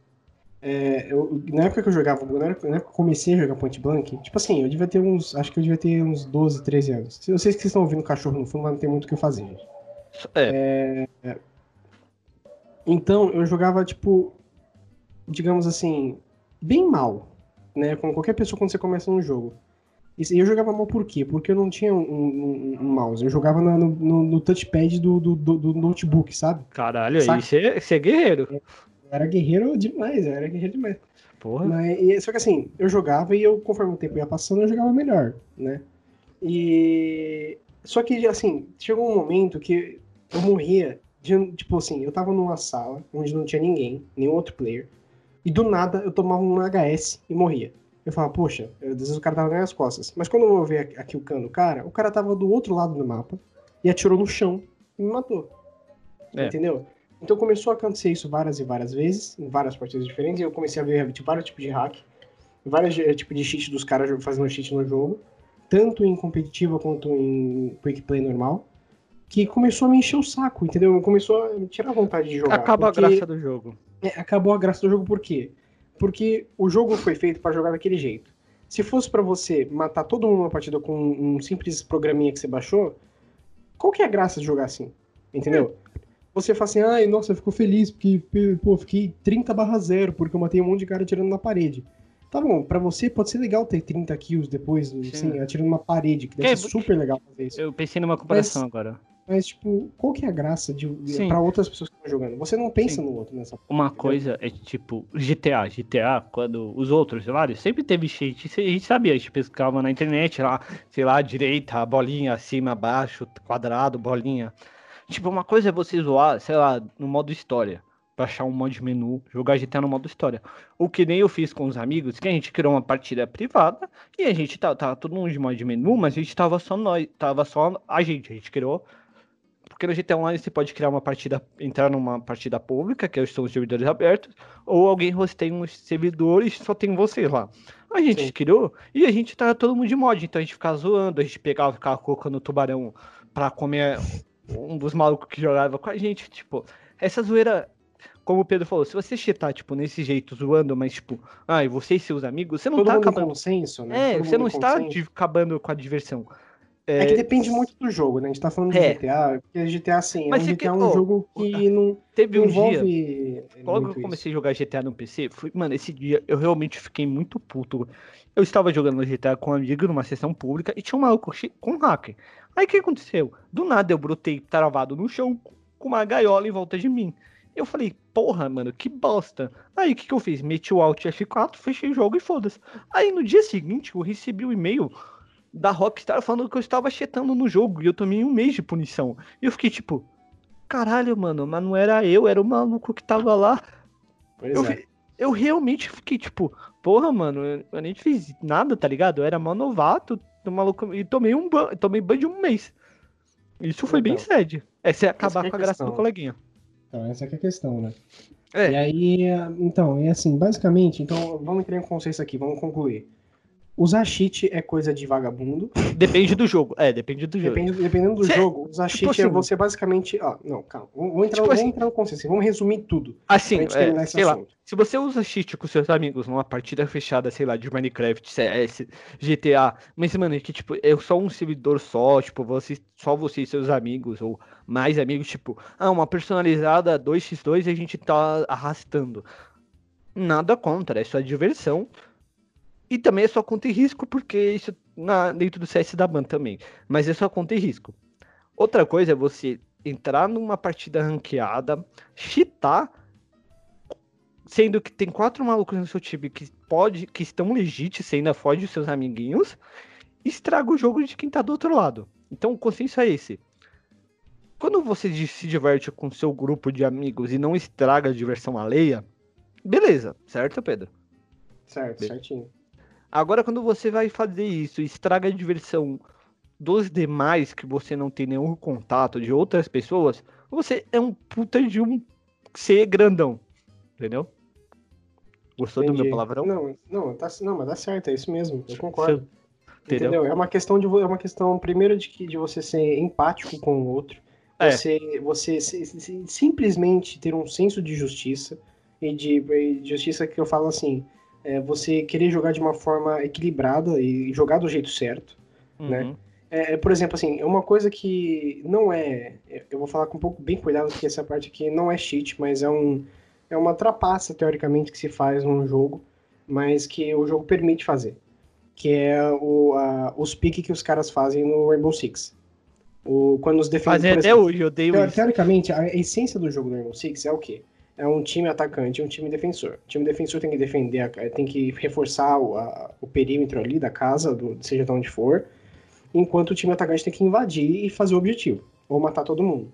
é, eu- na época que eu jogava, na época na época que eu comecei a jogar Point Blank, tipo assim, eu devia ter uns. Acho que eu devia ter uns 12, 13 anos. Eu sei que vocês estão ouvindo cachorro no fundo, mas não tem muito o que eu fazer, gente. É, Então, eu jogava, tipo, digamos assim, bem mal, né? Como qualquer pessoa quando você começa um jogo. E eu jogava mal por quê? Porque eu não tinha um, um- um mouse. Eu jogava na- no, no- touchpad do, do, do- notebook, sabe? caralho, aí Saca? você você é guerreiro. Eu era guerreiro demais, eu era guerreiro demais. Porra. Mas, só que assim, eu jogava e eu, conforme o tempo ia passando, eu jogava melhor, né? E. Só que, assim, chegou um momento que eu morria. De, tipo assim, eu tava numa sala onde não tinha ninguém, nenhum outro player. E do nada eu tomava um HS e morria. Eu falava, poxa, eu- às vezes o cara tava nas minhas costas. Mas quando eu vou ver aqui o cano do cara, o cara tava do outro lado do mapa e atirou no chão e me matou. É. Entendeu? Então começou a acontecer isso várias e várias vezes, em várias partidas diferentes, e eu comecei a ver tipo, vários tipos de hack, vários eh, tipos de cheat dos caras fazendo cheat no jogo, tanto em competitiva quanto em quick play normal, que começou a me encher o saco, entendeu? Começou a me tirar a vontade de jogar. Acaba porque- a graça do jogo. é, acabou a graça do jogo por quê? Porque o jogo foi feito para jogar daquele jeito. Se fosse para você matar todo mundo numa partida com um simples programinha que você baixou, qual que é a graça de jogar assim? Entendeu? Você fala assim, ai, nossa, eu fico feliz porque, pô, fiquei 30 barra 0 porque eu matei um monte de cara atirando na parede. Tá bom, pra você pode ser legal ter 30 kills depois, assim, atirando numa parede, que deve É, ser super legal fazer isso. Eu pensei numa comparação agora. Mas, tipo, qual que é a graça de, Sim. pra outras pessoas que estão jogando? Você não pensa Sim. no outro nessa Uma coisa é tipo, GTA, GTA, quando os outros, vários, sempre teve isso a gente sabia, a gente pescava na internet lá, sei lá, direita, bolinha, acima, abaixo, quadrado, bolinha. Tipo, uma coisa é você zoar, sei lá, no modo história, baixar um modo de menu, jogar GTA no modo história. O que nem eu fiz com os amigos, que a gente criou uma partida privada e a gente tava, tava todo mundo de modo de menu, mas a gente tava só nós, tava só a gente, a gente criou porque no GTA Online você pode criar uma partida, entrar numa partida pública, que são os servidores abertos, ou alguém hosteia um servidor e só tem você lá. A gente Sim. criou e a gente tá todo mundo de mod, então a gente ficava zoando, a gente pegava, ficava colocando tubarão pra comer um dos malucos que jogava com a gente, tipo, essa zoeira, como o Pedro falou, se você chetar, tipo, nesse jeito, zoando, mas tipo, ai, você e seus amigos, você não Todo tá em acabando. consenso, né? É, Todo você não em está acabando com a diversão. É que depende muito do jogo, né? A gente tá falando de É. GTA, porque GTA, assim, Mas é um é GTA que, é um jogo que não, Teve um dia. envolve. Logo que eu comecei a jogar GTA no PC, mano, esse dia eu realmente fiquei muito puto. Eu estava jogando no GTA com um amigo numa sessão pública e tinha um maluco com um hacker. Aí o que aconteceu? Do nada eu brotei travado no chão com uma gaiola em volta de mim. Eu falei, porra, mano, que bosta. Aí o que, que eu fiz? Meti o Alt F4, fechei o jogo e foda-se. Aí no dia seguinte eu recebi um e-mail da Rockstar falando que eu estava chetando no jogo e eu tomei um mês de punição. E eu fiquei tipo, caralho, mano, mas não era eu, era o maluco que tava lá. Pois Eu, é. eu realmente fiquei tipo, porra, mano, eu, eu nem fiz nada, tá ligado? Eu era mó novato, maluco, e tomei um ban, tomei ban de um mês. Isso foi bem Então, sério. É você acabar é com a graça do coleguinha. Então, essa que é a questão, né? É. E aí, eh, então, e assim, basicamente, então, vamos entrar em consenso aqui, vamos concluir. Usar cheat é coisa de vagabundo. Depende do jogo. É, depende do jogo. Depende, dependendo do Cê- jogo, usar tipo cheat é assim- você basicamente. Ó, não, calma. Vamos, entrar, Tipo assim- entrar no consenso. Vamos resumir tudo. Assim, é, sei lá, se você usa cheat com seus amigos numa partida fechada, sei lá, de Minecraft, CS, GTA, mas, mano, é que, tipo, é só um servidor só, tipo, você, só você e seus amigos, ou mais amigos, tipo, ah, uma personalizada 2x2 e a gente tá arrastando. Nada contra, é só diversão. E também é só conta e risco, porque isso na, dentro do CS da ban também. Mas é só conta e risco. Outra coisa é você entrar numa partida ranqueada, cheatar, sendo que tem quatro malucos no seu time que, pode, que estão legítimos, você ainda foge os seus amiguinhos, e estraga o jogo de quem tá do outro lado. Então o consenso é esse. Quando você se diverte com seu grupo de amigos e não estraga a diversão alheia, beleza, certo, Pedro? Certo, certinho. Agora, quando você vai fazer isso e estraga a diversão dos demais que você não tem nenhum contato de outras pessoas, você é um puta de um ser grandão. Entendeu? Gostou Entendi. do meu palavrão? Não, não, tá, não, mas dá certo, é isso mesmo. Eu concordo. Entendeu? Entendeu? É uma questão de é uma questão primeiro de que de você ser empático com o outro, é. você você se, se, simplesmente ter um senso de justiça e de, de justiça que eu falo assim, é você querer jogar de uma forma equilibrada e jogar do jeito certo, né? uhum. né? É, por exemplo, assim, é uma coisa que não é. Eu vou falar com um pouco bem cuidado, porque essa parte aqui não é cheat, mas é um. É uma trapaça, teoricamente, que se faz num jogo, mas que o jogo permite fazer. Que é o, a, os piques que os caras fazem no Rainbow Six. O, quando os defendem. Fazem até hoje, eu odeio teoricamente, isso. Teoricamente, a essência do jogo do Rainbow Six é o quê? É um time atacante e um time defensor. O time defensor tem que defender, tem que reforçar o, a, o perímetro ali da casa, do, seja de onde for, enquanto o time atacante tem que invadir e fazer o objetivo, ou matar todo mundo.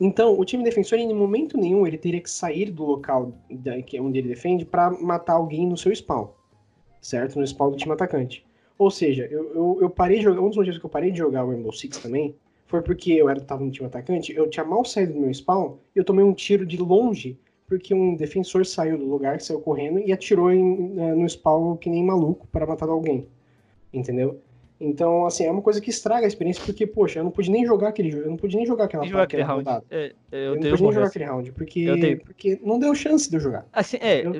Então, o time defensor, em momento nenhum, ele teria que sair do local da, que, onde ele defende para matar alguém no seu spawn, certo? No spawn do time atacante. Ou seja, eu, eu, eu parei de jogar, um dos motivos que eu parei de jogar o Rainbow Six também foi porque eu era, tava no time atacante, eu tinha mal saído do meu spawn e eu tomei um tiro de longe porque um defensor saiu do lugar, saiu correndo e atirou em, no spawn que nem maluco para matar alguém. Entendeu? Então, assim, é uma coisa que estraga a experiência, porque, poxa, eu não pude nem jogar aquele jogo, eu não pude nem jogar aquela, jogar aquele round. É, eu, eu não pude nem jogar aquele round, porque, porque não deu chance de eu jogar. Assim, é. Eu,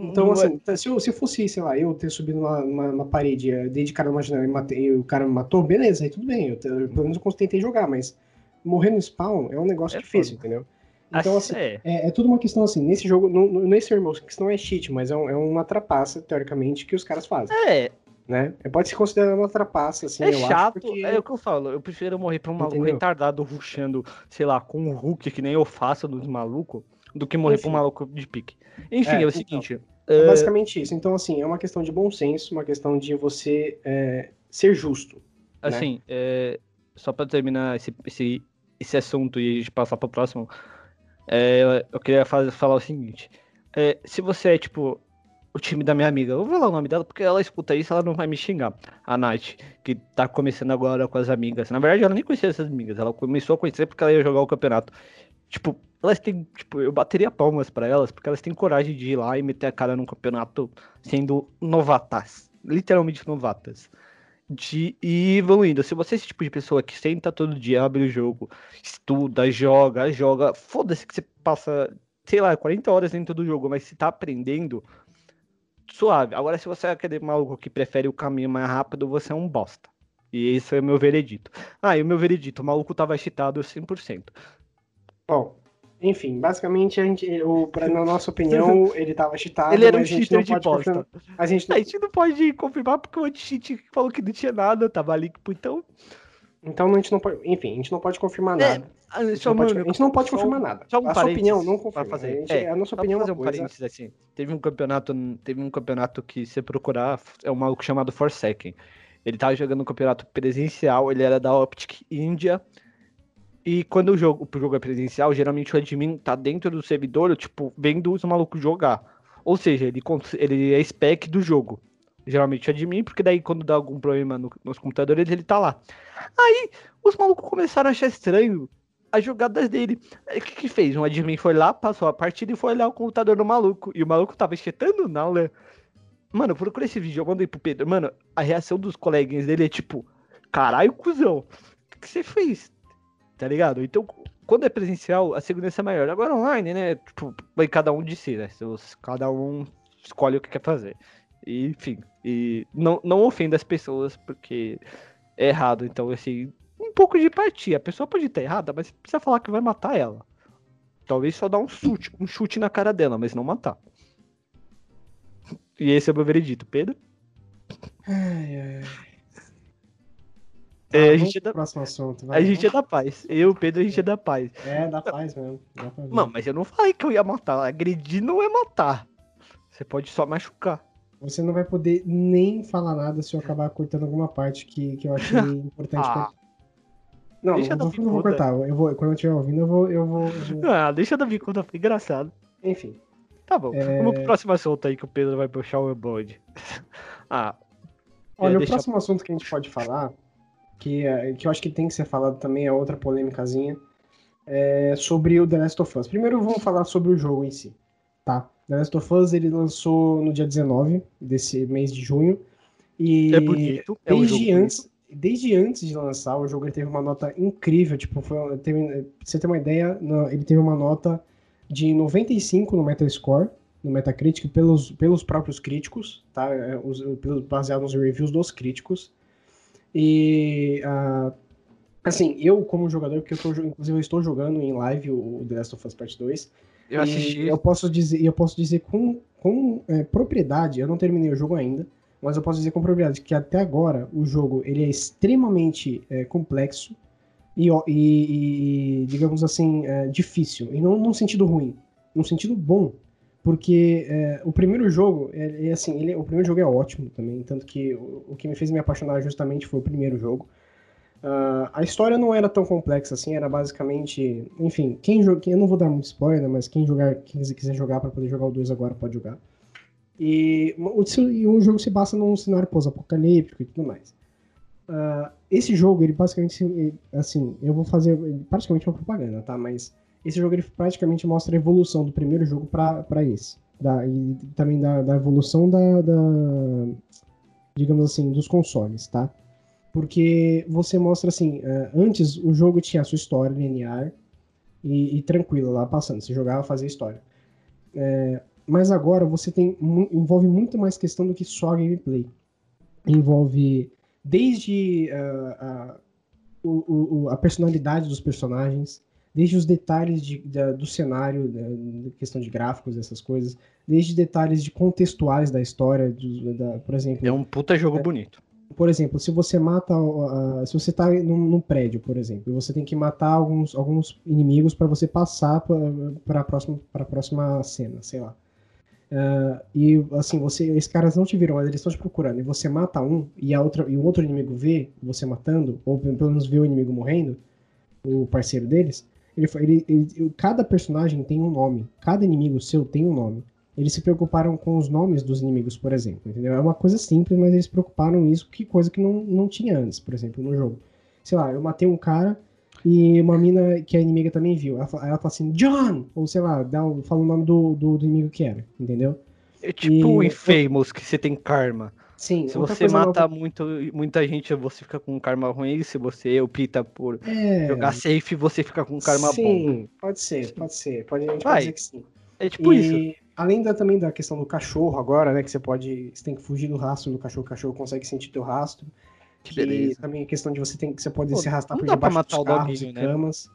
então, assim, é... se, eu, se fosse, sei lá, eu ter subido numa, uma, uma parede, eh, dei de cara numa janela e, matei, o cara me matou, beleza, aí tudo bem. Eu, pelo menos eu tentei jogar, mas morrer no spawn é um negócio é difícil, foda. entendeu? Então, assim, é. É, é. tudo uma questão assim, nesse jogo, no, nesse Rainbow Six não é cheat, mas é, um, é uma trapaça, teoricamente, que os caras fazem. É, né? Pode se considerar uma trapaça, assim, é chato, porque... é o que eu falo. Eu prefiro morrer pra um maluco Entendeu? retardado ruxando, sei lá, com um Hulk que nem eu faço dos malucos, do que morrer Enfim. pra um maluco de pique. Enfim, é, é o então, seguinte. É, é basicamente isso. Então, assim, é uma questão de bom senso, uma questão de você é, ser justo. Né? Assim, né? é, só pra terminar esse, esse, esse assunto e a gente passar pro próximo, é, eu queria fazer, falar o seguinte. É, se você é, tipo, o time da minha amiga. Eu vou falar o nome dela porque ela escuta isso, ela não vai me xingar. A Nath, que tá começando agora com as amigas. Na verdade, ela nem conhecia essas amigas. Ela começou a conhecer porque ela ia jogar o campeonato. Tipo, elas têm, tipo, eu bateria palmas para elas porque elas têm coragem de ir lá e meter a cara num campeonato sendo novatas, literalmente novatas. De ir evoluindo. Se você é esse tipo de pessoa que senta todo dia, abre o jogo, estuda, joga, joga, foda-se que você passa, sei lá, 40 horas dentro do jogo, mas se tá aprendendo, suave. Agora, se você é aquele maluco que prefere o caminho mais rápido, você é um bosta. E esse é o meu veredito. Ah, e o meu veredito, o maluco tava cheatado 100%. Bom, enfim, basicamente, a gente, o, pra, na nossa opinião, ele tava cheatado. Ele era um cheater de bosta. A gente, não... a gente não pode confirmar porque o anti-cheat falou que não tinha nada, tava líquido, então... Então a gente não pode. Enfim, a gente não pode confirmar é, nada. A gente, não pode, a gente não pode confirmar nada. Só um a sua opinião não confirma. Fazer. A, gente, é, a nossa opinião é fazer um coisa... parênteses assim. Teve um campeonato, teve um campeonato que se procurar é um maluco chamado Forsaken. Ele tava jogando um campeonato presencial, ele era da Optic India. E quando o jogo, o jogo é presencial, geralmente o admin tá dentro do servidor, tipo, vendo os malucos jogar. Ou seja, ele, ele é spec do jogo geralmente admin, porque daí quando dá algum problema no, nos computadores, ele tá lá. Aí os malucos começaram a achar estranho as jogadas dele. O que que fez? Um admin foi lá, passou a partida e foi olhar o computador do maluco. E o maluco tava esquetando na aula. Mano, procura esse vídeo, eu mandei pro Pedro. Mano, a reação dos coleguinhas dele é tipo, caralho, cuzão, o que você fez? Tá ligado? Então, quando é presencial, a segurança é maior. Agora online, né? Tipo, vai cada um de si, né? Cada um escolhe o que quer fazer. E, enfim, e não, não ofenda as pessoas porque é errado. Então, assim, um pouco de empatia. A pessoa pode estar errada, mas precisa falar que vai matar ela. Talvez só dar um chute, um chute na cara dela, mas não matar. E esse é o meu veredito, Pedro. Ai, ai. É, a gente é da... próximo assunto. Vai, a gente é da paz. Eu, Pedro, a gente é da paz. É, da paz mesmo. Não, mas eu não falei que eu ia matar. Agredir não é matar. Você pode só machucar. Você não vai poder nem falar nada se eu acabar cortando alguma parte que, que eu achei importante. ah. Não, deixa não, vou, não vou cortar. Eu vou, quando eu estiver ouvindo, eu vou, eu vou, eu vou... Ah, deixa da bicuda, foi engraçado. Enfim. Tá bom. É... Vamos pro próximo assunto aí que o Pedro vai puxar o bode. ah. Olha, o próximo assunto que a gente pode falar, que, é, que eu acho que tem que ser falado também, é outra polêmicazinha, é sobre o The Last of Us. Primeiro vamos falar sobre o jogo em si, tá? The Last of Us ele lançou no dia 19 desse mês de junho. E é bonito. É desde um antes, bonito. Desde antes de lançar, o jogo ele teve uma nota incrível. Tipo, foi, teve, pra você ter uma ideia, ele teve uma nota de 95 no Metascore, no Metacritic, pelos, pelos próprios críticos, tá? É, os, baseado nos reviews dos críticos. E, uh, assim, eu como jogador, porque eu tô, inclusive eu estou jogando em live o, The Last of Us Part 2, eu assisti. Eu posso dizer, eu posso dizer com, com é, propriedade, eu não terminei o jogo ainda, mas eu posso dizer com propriedade que até agora o jogo ele é extremamente é, complexo, e, e, e digamos assim, é, difícil. E não num sentido ruim, num sentido bom. Porque é, o primeiro jogo, é, é assim, ele, o primeiro jogo é ótimo também, tanto que o, o, que me fez me apaixonar justamente foi o primeiro jogo. Uh, a história não era tão complexa assim, era basicamente. Enfim, quem joga. Eu não vou dar muito spoiler, mas quem jogar, quem quiser jogar para poder jogar o 2 agora pode jogar. E o, e o jogo se passa num cenário pós-apocalíptico e tudo mais. Uh, esse jogo, ele basicamente, assim, eu vou fazer praticamente uma propaganda, tá? Mas esse jogo, ele praticamente mostra a evolução do primeiro jogo para esse. Da, e também da, da evolução da, da, digamos assim, dos consoles, tá? Porque você mostra assim, uh, antes o jogo tinha a sua história linear e, e tranquila lá passando, você jogava, fazia história. É, mas agora você tem envolve muito mais questão do que só gameplay. Envolve desde uh, uh, o, o, a personalidade dos personagens, desde os detalhes de, da, do cenário, da, questão de gráficos, essas coisas, desde detalhes de contextuais da história, do, da, por exemplo. É um puta jogo é, bonito. Por exemplo, se você mata, uh, se você tá num, num, prédio, por exemplo, e você tem que matar alguns, alguns inimigos para você passar para a próxima, próxima cena, sei lá. Uh, e assim, você, esses caras não te viram, eles estão te procurando, e você mata um, e, a outra, e o outro inimigo vê você matando, ou pelo menos vê o inimigo morrendo, o parceiro deles, ele, ele, ele, cada personagem tem um nome, cada inimigo seu tem um nome. Eles se preocuparam com os nomes dos inimigos, por exemplo, entendeu? É uma coisa simples, mas eles se preocuparam isso, que coisa que não, não tinha antes, por exemplo, no jogo. Sei lá, eu matei um cara, e uma mina que a inimiga também viu. Ela, ela fala assim, John! Ou sei lá, dá um, fala o nome do, do, do inimigo que era, entendeu? É tipo o Infamous, que você tem karma. Sim, se você mata muito, muita gente, você fica com karma ruim. Se você opta por é... jogar safe, você fica com karma sim, bom. Sim, pode ser, pode ser. Pode, a gente Vai. pode dizer que sim. É tipo e, isso. Além da, também da questão do cachorro agora, né? Que você pode. Você tem que fugir do rastro do cachorro, o cachorro consegue sentir teu rastro. Que beleza. também a questão de você tem que você pode Pô, se arrastar por debaixo matar dos carros e né? camas.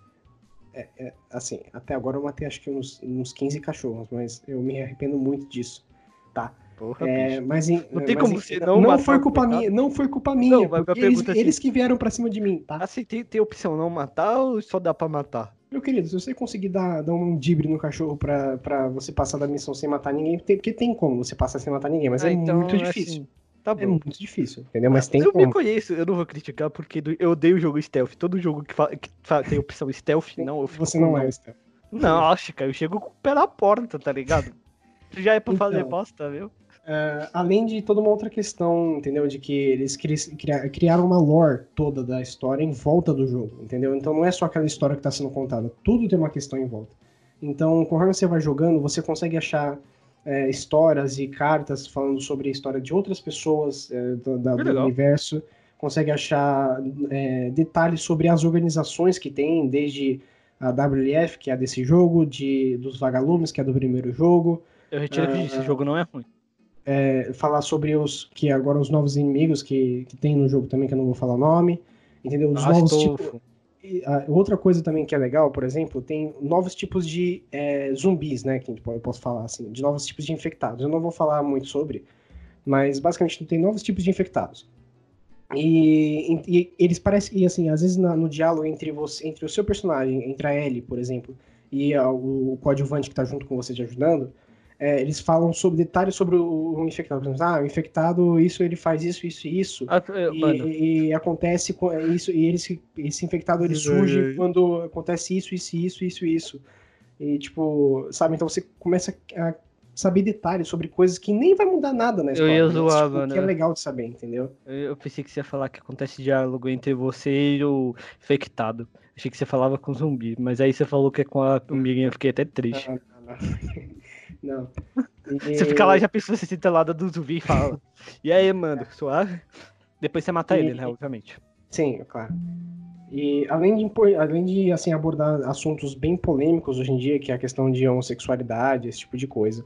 É, é, assim, até agora eu matei acho que uns, uns 15 cachorros, mas eu me arrependo muito disso, tá? Porra, é, mas não tem mas, como você não Não foi culpa minha, não foi culpa minha. Não, eles, assim, eles, que vieram pra cima de mim, tá? Assim, tem, tem opção não matar ou só dá pra matar? Meu querido, se você conseguir dar, dar um dibre no cachorro pra, pra você passar da missão sem matar ninguém, tem, porque tem como você passar sem matar ninguém, mas ah, é então, muito difícil. Assim, Tá é bom. É muito difícil, entendeu? Mas tem Eu como. me conheço, eu não vou criticar porque eu odeio o jogo stealth. Todo jogo que, que tem opção stealth, não, eu fico Você não é stealth. Acho, cara, eu chego com o pé na porta, tá ligado? Já é pra então, fazer bosta, viu? Uh, além de toda uma outra questão, entendeu? De que eles cri criaram uma lore toda da história em volta do jogo, entendeu? Então não é só aquela história que está sendo contada, tudo tem uma questão em volta. Então, conforme você vai jogando, você consegue achar é, histórias e cartas falando sobre a história de outras pessoas é, do, da, do universo, consegue achar é, detalhes sobre as organizações que tem, desde a WLF, que é desse jogo, de, dos Vagalumes, que é do primeiro jogo. Eu retiro que esse jogo não é ruim. É, falar sobre os que agora os novos inimigos que, que tem no jogo também, que eu não vou falar o nome. Entendeu? Os novos tipos outra coisa também que é legal, por exemplo, tem novos tipos de é, zumbis, né? Que eu posso falar assim, de novos tipos de infectados. Eu não vou falar muito sobre, mas basicamente tem novos tipos de infectados. E, e, eles parecem, e assim, às vezes na, no diálogo entre você, entre o seu personagem, entre a Ellie, por exemplo, e a, o, o coadjuvante que tá junto com você te ajudando, é, eles falam sobre detalhes sobre o, o infectado. Por exemplo, ah, o infectado, isso ele faz isso, isso e isso. Ah, eu- mano, E, e acontece com é isso, e ele se- esse infectado ele surge quando acontece isso, isso, isso, isso, isso. E tipo, sabe, então você começa a saber detalhes sobre coisas que nem vai mudar nada na Eu história. ia mas, zoar, tipo, mano. Que é legal de saber, entendeu? eu, eu pensei que você ia falar que acontece diálogo entre você e o infectado. Achei que você falava com zumbi, mas aí você falou que é com a amiguinha, eu fiquei até triste. Não, não, não. Não. Você fica lá e já pensou, você senta lá do zumbi e fala. E aí, mano, suave? Depois você mata ele, né, obviamente. Sim, é claro. E além de, além de assim, abordar assuntos bem polêmicos hoje em dia, que é a questão de homossexualidade, esse tipo de coisa,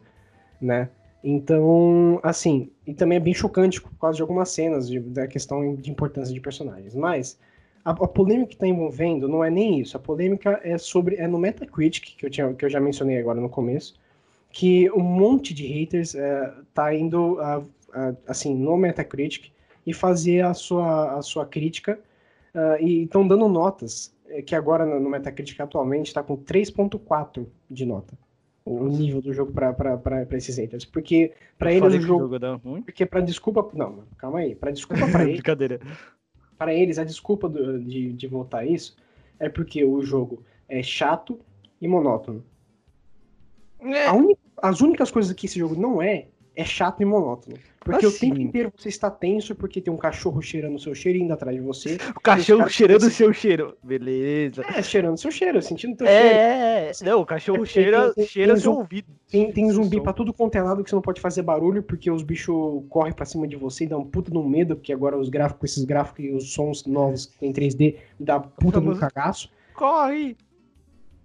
né? Então, assim, e também é bem chocante por causa de algumas cenas de- da questão de importância de personagens. Mas a, a polêmica que está envolvendo não é nem isso. A polêmica é sobre é no Metacritic, que eu, tinha, que eu já mencionei agora no começo, que um monte de haters é, tá indo a- a- assim no Metacritic e fazer a sua, a sua crítica ah, e estão dando notas, eh, que agora no Metacritic atualmente está com 3.4 de nota. O nível do jogo para esses haters. Porque para eles o jogo. jogo. Porque para desculpa. Não, calma aí. Para desculpa para eles, Brincadeira. para eles, a desculpa do- de, de votar isso é porque o jogo é chato e monótono. É, A uni- as únicas coisas que esse jogo não é, é chato e monótono. Porque o Assim. tempo inteiro você está tenso porque tem um cachorro cheirando o seu cheiro e indo atrás de você. o cachorro cheirando o seu cheiro. Beleza. É, cheirando seu cheiro, sentindo teu cheiro. É, é, é. Não, o cachorro É cheira, tem- cheira tem seu ouvido. Tem, tem zumbi pra tudo quanto é lado que você não pode fazer barulho porque os bichos correm pra cima de você e dá um puta um medo, porque agora os gráficos, esses gráficos e os sons novos que tem 3D dá puta famoso- cagaço. Corre!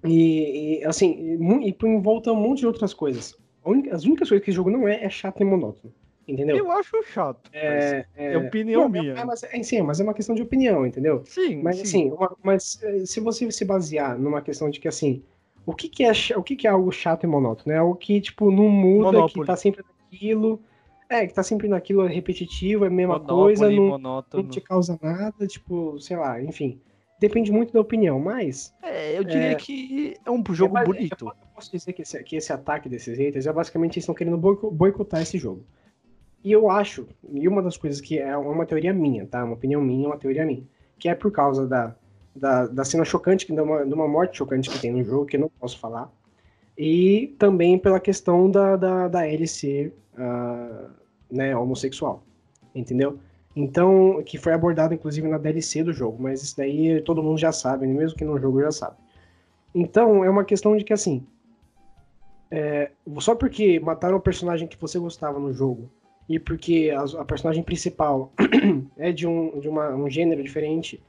E, e, assim, e, e volta um monte de outras coisas. Única- as únicas coisas que esse jogo não é, é chato e monótono. Entendeu? Eu acho chato. mas É, é opinião não, minha. É, mas, é, sim, mas é uma questão de opinião, entendeu? Sim, Mas sim. assim, uma- mas eh, se você se basear numa questão de que assim, o que, que é o que, que é algo chato e monótono? É algo que tipo não muda, Monopoly. que tá sempre naquilo, é que tá sempre naquilo, é repetitivo, é a mesma Monópoly, coisa, não, monótono. não te causa nada, tipo, sei lá, enfim, depende muito da opinião, mas É, eu diria É. que é um jogo é, bonito. Eu posso dizer que esse, que esse ataque desses haters é basicamente eles estão querendo boico- boicotar esse jogo. E eu acho, e uma das coisas que é uma teoria minha, tá? Uma opinião minha, uma teoria minha. Que é por causa da, da, da cena chocante, que de uma, de uma morte chocante que tem no jogo, que eu não posso falar. E também pela questão da, da, da Ellie ser ah, né, homossexual. Entendeu? Então, que foi abordado inclusive na DLC do jogo, mas isso daí todo mundo já sabe, mesmo que no jogo já sabe. Então, é uma questão de que assim. é, só porque mataram o personagem que você gostava no jogo e porque a, a personagem principal é de, um, de uma, um gênero diferente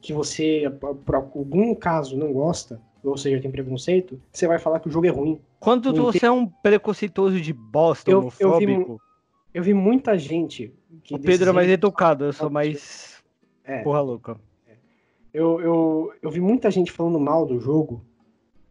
que você, por algum caso, não gosta, ou seja, tem preconceito, você vai falar que o jogo é ruim. Quando não você é um preconceituoso de bosta, Eu- eu vi homofóbico, Eu vi muita gente. O Pedro é mais educado, eu sou mais É. porra louca. Eu, eu, eu vi muita gente falando mal do jogo,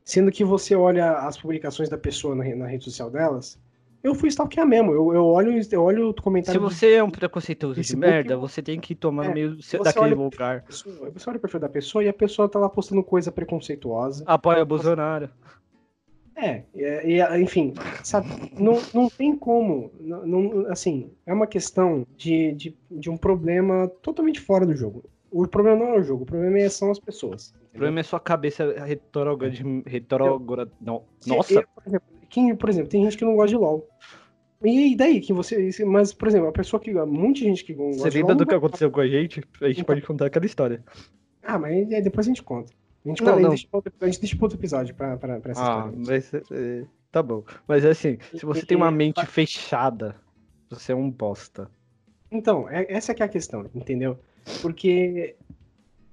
sendo que você olha as publicações da pessoa na, na rede social delas. Eu fui stalkear mesmo. Eu, eu olho eu olho o Se comentário do- você é um preconceituoso de Facebook, merda, você tem que tomar é, no meio daquele lugar. pessoa. Você olha o perfil da pessoa e a pessoa tá lá postando coisa preconceituosa. Apoia Bolsonaro. É, e, e, enfim, sabe, não, não tem como, não, não- assim, é uma questão de, de, de um problema totalmente fora do jogo. O problema não é o jogo, o problema é- são as pessoas. O entendeu? problema é sua cabeça retrógrada. retrógrada não. Nossa, eu, por, exemplo, quem, por exemplo, tem gente que não gosta de LOL. E daí que você. Mas, por exemplo, a pessoa que. Muita gente que gosta você lembra do que aconteceu com a gente? A gente Então. pode contar aquela história. Ah, mas depois a gente conta. A gente, Não, não. Deixa, a gente deixa para outro episódio pra, pra, pra essa Ah, história. mas é, tá bom. Mas é assim, se você tem uma mente fechada, você é um bosta. Então, é- essa que é a questão, entendeu? Porque,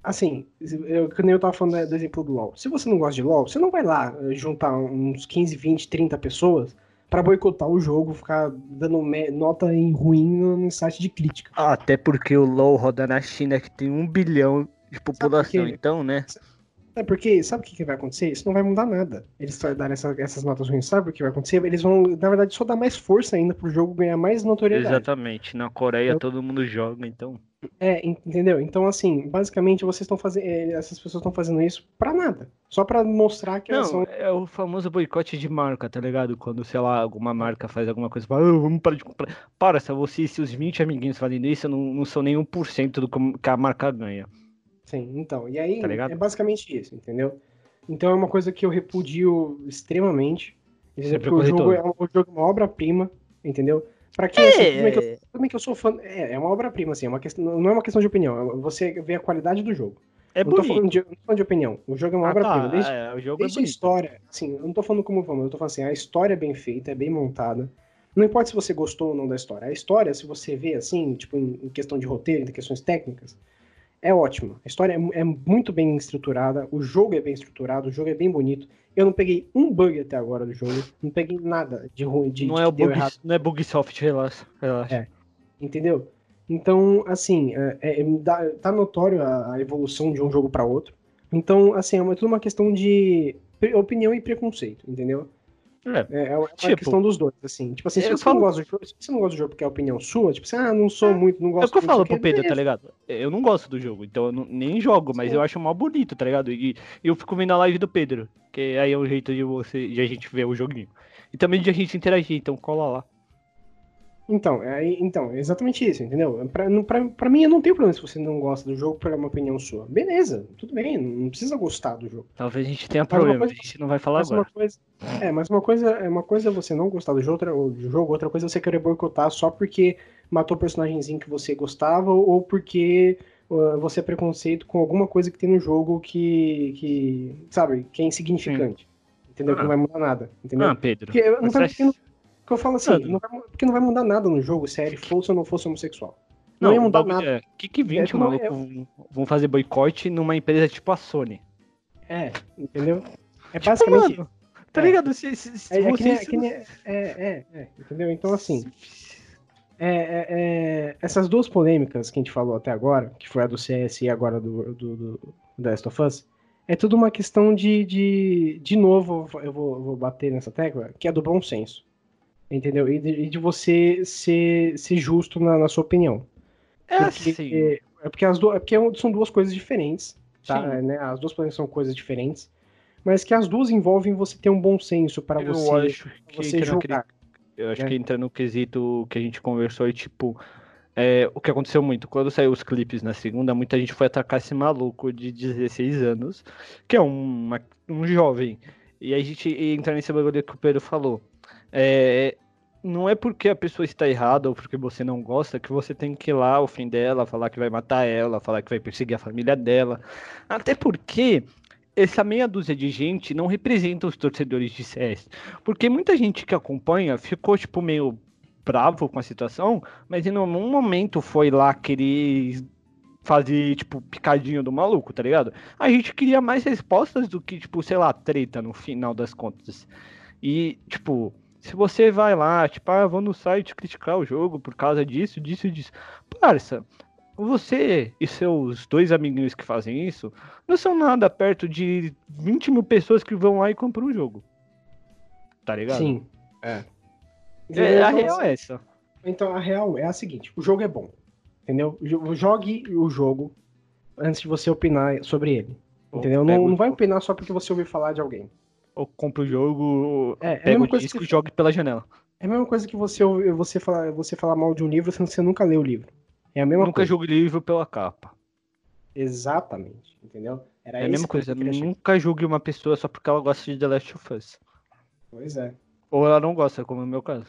assim, eu, que nem eu tava falando do exemplo do LoL. Se você não gosta de LoL, você não vai lá eh, juntar uns 15, 20, 30 pessoas pra boicotar o jogo, ficar dando nota em ruim no, no site de crítica. Até porque o LoL roda na China que tem um bilhão de população, então, né? É porque, sabe o que, que vai acontecer? Isso não vai mudar nada. Eles darem essa, essas notas ruins, sabe o que vai acontecer? Eles vão, na verdade, só dar mais força ainda pro jogo ganhar mais notoriedade. Exatamente. Na Coreia todo mundo joga, então. É, entendeu? Então, assim, basicamente vocês estão fazendo. Essas pessoas estão fazendo isso pra nada. Só pra mostrar que elas Não, são. é o famoso boicote de marca, tá ligado? Quando, sei lá, alguma marca faz alguma coisa, fala, "Ah, vamos parar de comprar. Para, se você, se os 20 amiguinhos fazendo isso, não, não são nem 1% do que a marca ganha. Sim, então. E aí Tá é basicamente isso, entendeu? Então é uma coisa que eu repudio extremamente. Porque o jogo, é um, o jogo é uma obra-prima, entendeu? Pra quem assim, tudo bem que eu, É, tudo bem que eu sou fã. É, é uma obra-prima, assim, é uma questão, não é uma questão de opinião. é Você vê a qualidade do jogo. é não, tô falando bonito. de, não tô falando de opinião. O jogo é uma Ah, obra-prima. tá, Desde, é, o jogo desde é a bonito. história, assim, eu não tô falando como vamos, eu tô falando assim, a história é bem feita, é bem montada. Não importa se você gostou ou não da história. A história, se você vê assim, tipo, em, em questão de roteiro, em questões técnicas, é ótima. A história é, é muito bem estruturada, o jogo é bem estruturado, o jogo é bem bonito. Eu não peguei um bug até agora do jogo, não peguei nada de ruim, de, Não de é, o bug, não é Bugsoft, relaxa. relaxa. É. entendeu? Então, assim, é, é- dá- tá notório a, a evolução de um jogo para outro. Então, assim, é uma- tudo uma questão de opinião e preconceito, entendeu? É. É, é uma Tipo, questão dos dois, assim. Tipo assim, se você falo- não gosta do jogo, se você não gosta do jogo porque é a opinião sua, tipo assim, ah, não sou muito, não É gosto o que eu falo pro Pedro, tá ligado? Eu não gosto do jogo, então eu não- nem jogo, mas Sim. eu acho mal bonito, tá ligado? E, e eu fico vendo a live do Pedro, que aí é um jeito de você de a gente ver o joguinho. E também de a gente interagir, então cola lá. Então, é, então, é exatamente isso, entendeu? Pra, não- pra, pra mim, eu não tenho problema se você não gosta do jogo por uma opinião sua. Beleza, tudo bem, não, precisa gostar do jogo. Talvez a gente tenha uma problema, coisa- a gente não vai falar Mas agora. coisa, é, mas uma coisa, é uma coisa é você não gostar do jogo, outra, do jogo, outra coisa é você querer boicotar só porque matou o personagemzinho que você gostava ou porque uh, você é preconceito com alguma coisa que tem no jogo que, que sabe, que é insignificante. Entendeu? Que Ah. não vai mudar nada, entendeu? Ah, Pedro. Porque não mas você porque eu falo assim, não vai, porque não vai mudar nada no jogo se ele fosse ou não fosse homossexual. Não, Não, ia mudar nada. é, que que 20 É como- malucos vão- fazer boicote numa empresa tipo a Sony? É, entendeu? É Tipo, basicamente mano, tá é. ligado? Se, se, se É, é que nem, é, nem- é, é, é, entendeu? Então, assim, é, é, é, essas duas polêmicas que a gente falou até agora, que foi a do CS e agora do, do, do, do Last of Us, é tudo uma questão de, de, de novo, eu vou, eu vou bater nessa tecla, que é do bom senso, entendeu? E de, e de você ser, ser justo na, na sua opinião. É Porque, assim. é porque, as duas, é porque são duas coisas diferentes, tá? É, né? As duas são coisas diferentes, mas que as duas envolvem você ter um bom senso para você, acho que você julgar. Eu acho né? que entra no quesito que a gente conversou e, tipo, é, o que aconteceu muito, quando saiu os clipes na segunda, muita gente foi atacar esse maluco de 16 anos, que é um, uma- um jovem. E aí a gente entra nesse bagulho que o Pedro falou. É, não é porque a pessoa está errada ou porque você não gosta que você tem que ir lá ofender ela, falar que vai matar ela, falar que vai perseguir a família dela. Até porque essa meia dúzia de gente não representa os torcedores de CS. Porque muita gente que acompanha ficou, tipo, meio bravo com a situação, mas em nenhum momento foi lá querer fazer, tipo, picadinho do maluco, tá ligado? A gente queria mais respostas do que, tipo, sei lá, treta no final das contas. E, tipo, se você vai lá, tipo, ah, vou no site criticar o jogo por causa disso, disso e disso. Parça, você e seus dois amiguinhos que fazem isso não são nada perto de 20 mil pessoas que vão lá e compram o jogo. Tá ligado? Sim. É. É, a Então, real é essa. Então a real é a seguinte: o jogo é bom. Entendeu? Jo- Jogue o jogo antes de você opinar sobre ele. Entendeu? Não, não vai opinar só porque você ouviu falar de alguém. Ou compra o jogo, É, é pega mesma o disco que- e joga pela janela. É a mesma coisa que você, você, falar, você falar mal de um livro sendo que você nunca leu o livro. É a mesma Nunca coisa. jogue livro pela capa. Exatamente. Entendeu? Era É a mesma coisa. Nunca julgue uma pessoa só porque ela gosta de The Last of Us. Pois é. Ou ela não gosta, como no meu caso.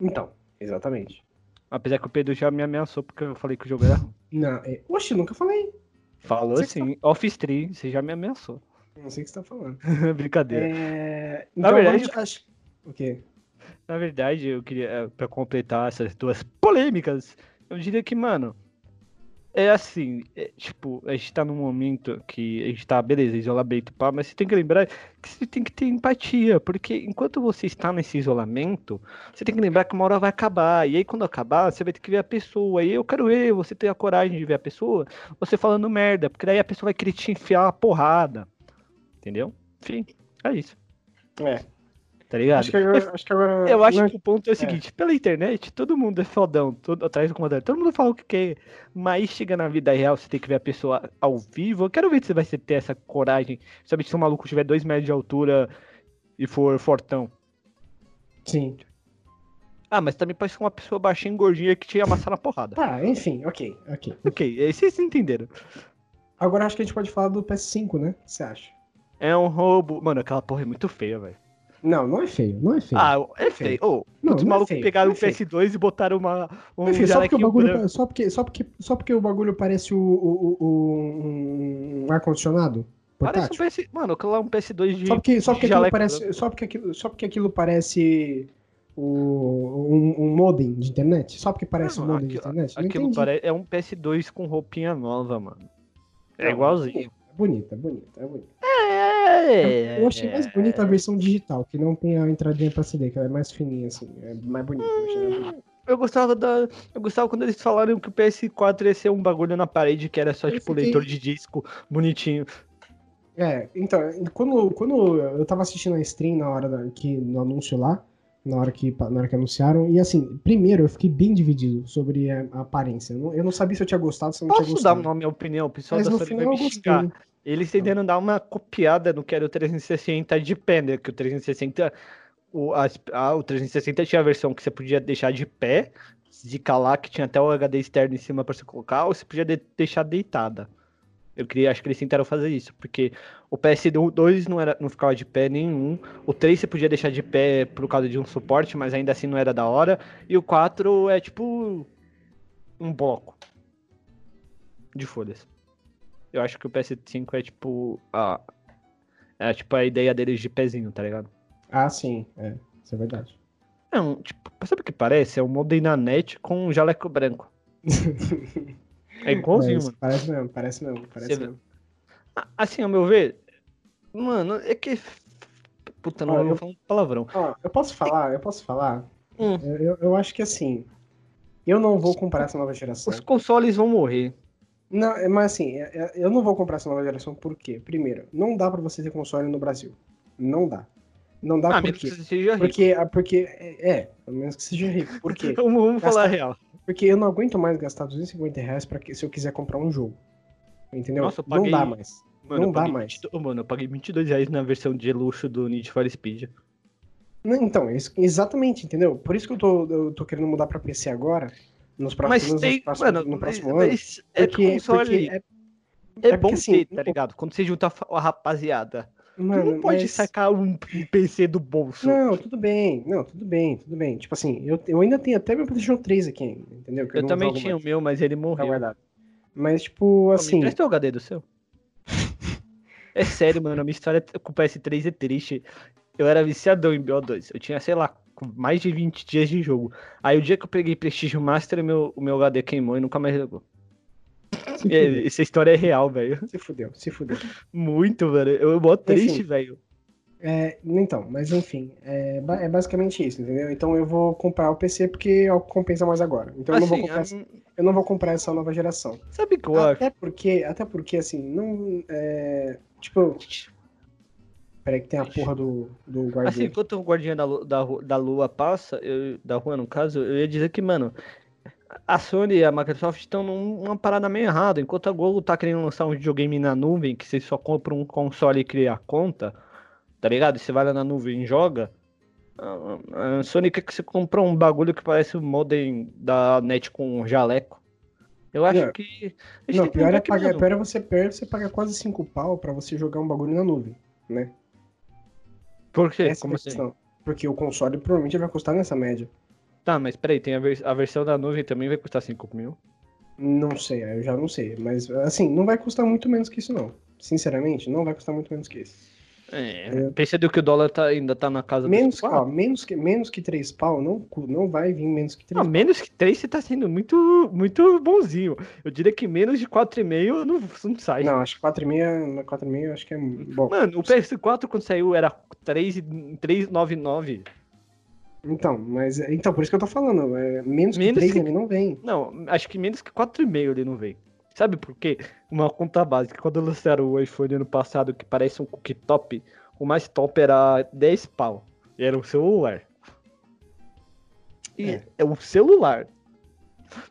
Então, exatamente. Apesar que o Pedro já me ameaçou porque eu falei que o jogo era. Não, é... Oxe, nunca falei. Falou Você assim, off-stream, você já me ameaçou. Não sei o que você tá falando. Brincadeira. É... Na Então, verdade- vamos- acho- O quê? Na verdade, eu queria, eh, pra completar essas duas polêmicas, eu diria que, mano, É assim, é, tipo, a gente tá num momento que a gente tá, beleza, isolamento, pá, mas você tem que lembrar que você tem que ter empatia, porque enquanto você está nesse isolamento, você tem que lembrar que uma hora vai acabar, e aí quando acabar, você vai ter que ver a pessoa, e eu quero ver você ter a coragem de ver a pessoa, você falando merda, porque daí a pessoa vai querer te enfiar a porrada, entendeu? Enfim, é isso. É. Tá ligado? Acho que agora. Acho que agora Eu acho que o ponto é o seguinte, pela internet, todo mundo é fodão, todo, atrás do comandante, todo mundo fala o que quer, mas chega na vida real, você tem que ver a pessoa ao vivo, eu quero ver se você vai ter essa coragem, sabe, se um maluco tiver dois metros de altura e for fortão. Sim. Ah, mas também pode ser uma pessoa baixinha e gordinha que te amassar na porrada. Tá, enfim, ok, ok. ok, aí vocês entenderam. Agora acho que a gente pode falar do PS5, né? O que você acha? É um roubo, mano, aquela porra é muito feia, velho. Não, não é feio, não é feio. Ah, é é feio. feio. Não, os é malucos feio, pegaram o é feio. PS2 e botaram uma, um Enfim, só porque, o bagulho, branco. só, porque, só, porque, só porque o bagulho parece o, o, o- um, ar-condicionado Parece um. PS... Mano, aquilo lá é um PS2 de Só porque, só, porque aquilo parece, só, porque aquilo, só porque aquilo parece o, um, um modem de internet? Só porque parece Não, um modem de aquilo- internet? Não Aquilo é um PS2 com roupinha nova, mano. É igualzinho. É bonito, é bonito, é bonito. É, Eu achei mais bonita a versão digital, que não tem a entradinha pra CD, que ela é mais fininha, assim. É mais bonita. eu bonita. Eu gostava da. Eu gostava quando eles falaram que o PS4 ia ser um bagulho na parede que era só, Eu tipo, fiquei- leitor de disco bonitinho. É, então, quando, quando eu tava assistindo a stream na hora da, que, no anúncio lá, na hora, que, na hora que anunciaram, e assim, primeiro eu fiquei bem dividido sobre a, a aparência. Eu não, eu não sabia se eu tinha gostado, se eu não tinha Posso dar gostado. uma minha opinião? O pessoal Mas da Sony final vai me gostei. Eles tentaram dar uma copiada no que era o 360 de pé, né? Que o 360. O, as- ah, o 360 tinha a versão que você podia deixar de pé, de calar, que tinha até o HD externo em cima pra você colocar, ou você podia de- deixar deitada. Eu queria, acho que eles tentaram fazer isso, porque o PS2 não, era, não ficava de pé nenhum, o 3 você podia deixar de pé por causa de um suporte, mas ainda assim não era da hora, e o 4 é tipo um bloco de folhas. Eu acho que o PS5 é tipo a é tipo a ideia deles de pezinho, tá ligado? Ah, sim, é, isso é verdade. É um, tipo, sabe o que parece? É um modem na net com um jaleco branco. É igualzinho, Mas mano. Parece mesmo, parece mesmo, parece Você mesmo. Assim, ao meu ver, mano, é que puta, não Ó, eu vou falar um palavrão. Ó, eu posso falar, eu posso falar. Hum. Eu, eu, eu acho que assim, eu não vou comprar essa nova geração. Os consoles vão morrer. Não, é, mas assim, é- é- eu não vou comprar essa nova geração por quê? Primeiro, não dá pra você ter console no Brasil. Não dá. Não dá Ah, por quê? que você seja rico. Porque, ah, porque é, é, pelo menos que seja rico. Por quê? Vamos, vamos falar a real. Porque eu não aguento mais gastar 250 reais pra que, se eu quiser comprar um jogo. Entendeu? Nossa, eu paguei- Não dá mais. Mano, não dá mais. 22 mano, eu paguei 22 reais na versão de luxo do Need for Speed. Não, Então, isso- exatamente, entendeu? Por isso que eu tô, eu tô querendo mudar pra PC agora. Nos próximos, Mas tem, nos próximos- mano, no mas, próximo ano. mas é que Porque, console porque é, é, é bom porque, assim, ter, tá ligado? Quando você junta a fa- rapaziada. Tu mano, não pode mas- sacar um, PC do bolso. Não, tudo bem. Não, tudo bem, tudo bem. Tipo assim, eu, eu ainda tenho até meu PlayStation 3 aqui, entendeu? Que eu não também tinha mais, o meu, mas ele tá morreu. guardado. Mas, tipo, Pô, Me assim. o HD do seu. É sério, mano. A minha história com o PS3 é triste. Eu era viciadão em BO2. Eu tinha, sei lá, mais de 20 dias de jogo. Aí o dia que eu peguei Prestige Master, meu, o meu HD queimou e nunca mais jogou. Essa história é real, velho. se fudeu, se fudeu. Muito, velho. Eu mó triste, velho. É, então, mas enfim, é, é basicamente isso, entendeu? Então eu vou comprar o PC porque é o que compensa mais agora. Então eu, não vou Assim, comprar, a- eu não vou comprar essa nova geração. sabe eu acho? Até porque, até porque, assim, não. É, tipo. Peraí que tem a porra do, do Assim, guardião. enquanto o guardinha da, da, da lua passa, eu- da rua no caso, eu ia dizer que, mano, a Sony e a Microsoft estão numa parada meio errada. Enquanto a Google tá querendo lançar um videogame na nuvem, que você só compra um console e cria a conta, tá ligado? Você vai lá na nuvem e joga. A Sony quer que você compra um bagulho que parece o modem da net com um jaleco. Eu acho Não. que. Não, pior é, pagar, pior é você, é você pagar quase 5 pau pra você jogar um bagulho na nuvem, né? Por quê? Essa Como é assim? Porque o console provavelmente vai custar nessa média. Tá, mas peraí, tem a, vers- a versão da nuvem também vai custar 5 mil. Não sei, eu já não sei. Mas, assim, não vai custar muito menos que isso, não. Sinceramente, não vai custar muito menos que isso. É, percebeu que o dólar tá, ainda tá na casa Menos, dos ó, quatro? menos, que, menos que 3 pau, não, não vai vir menos que 3 Não, menos que 3 você tá sendo muito, muito bonzinho. Eu diria que menos de 4,5 não, não sai. Não, acho que 4,5, 4,5 acho que é bom. Mano, o PS4 quando saiu era 3 e- 399. Então, mas então por isso que eu tô falando, é, menos, que Menos 3 que- ele não vem. Não, acho que menos que 4,5 ele não veio. Sabe por quê? Uma conta básica. Quando lançaram o iPhone ano passado, que parece um cookie top, o mais top era 10 pau. E era o celular. E É. é, o celular.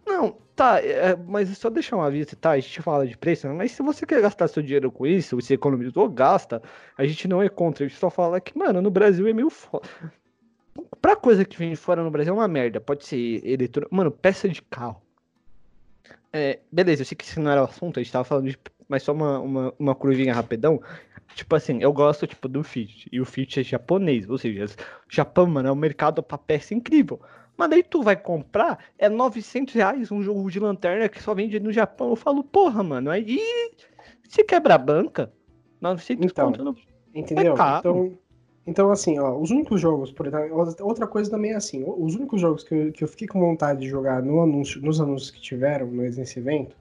Não, tá, é, mas só deixar um aviso, tá? A gente fala de preço, mas se você quer gastar seu dinheiro com isso, você economizou, gasta. A gente não é contra, a gente só fala que, mano, no Brasil é meio foda. Pra coisa que vem de fora no Brasil é uma merda. Pode ser eletrônico. Mano, peça de carro. É, beleza, eu sei que isso não era o assunto, a gente tava falando de. Mas só uma, uma, uma curvinha rapidão. Tipo assim, eu gosto tipo do Fit. E o Fit é japonês, ou seja, Japão, mano, é um mercado pra peça incrível. Mas daí tu vai comprar, é 900 reais um jogo de lanterna que só vende no Japão. Eu falo, porra, mano, aí se quebra a banca, 900 Então. conto no... Entendeu? É então, então, assim, ó, os únicos jogos, por exemplo, outra coisa também é assim, os únicos jogos que eu, que eu fiquei com vontade de jogar no anúncio, nos anúncios que tiveram nesse evento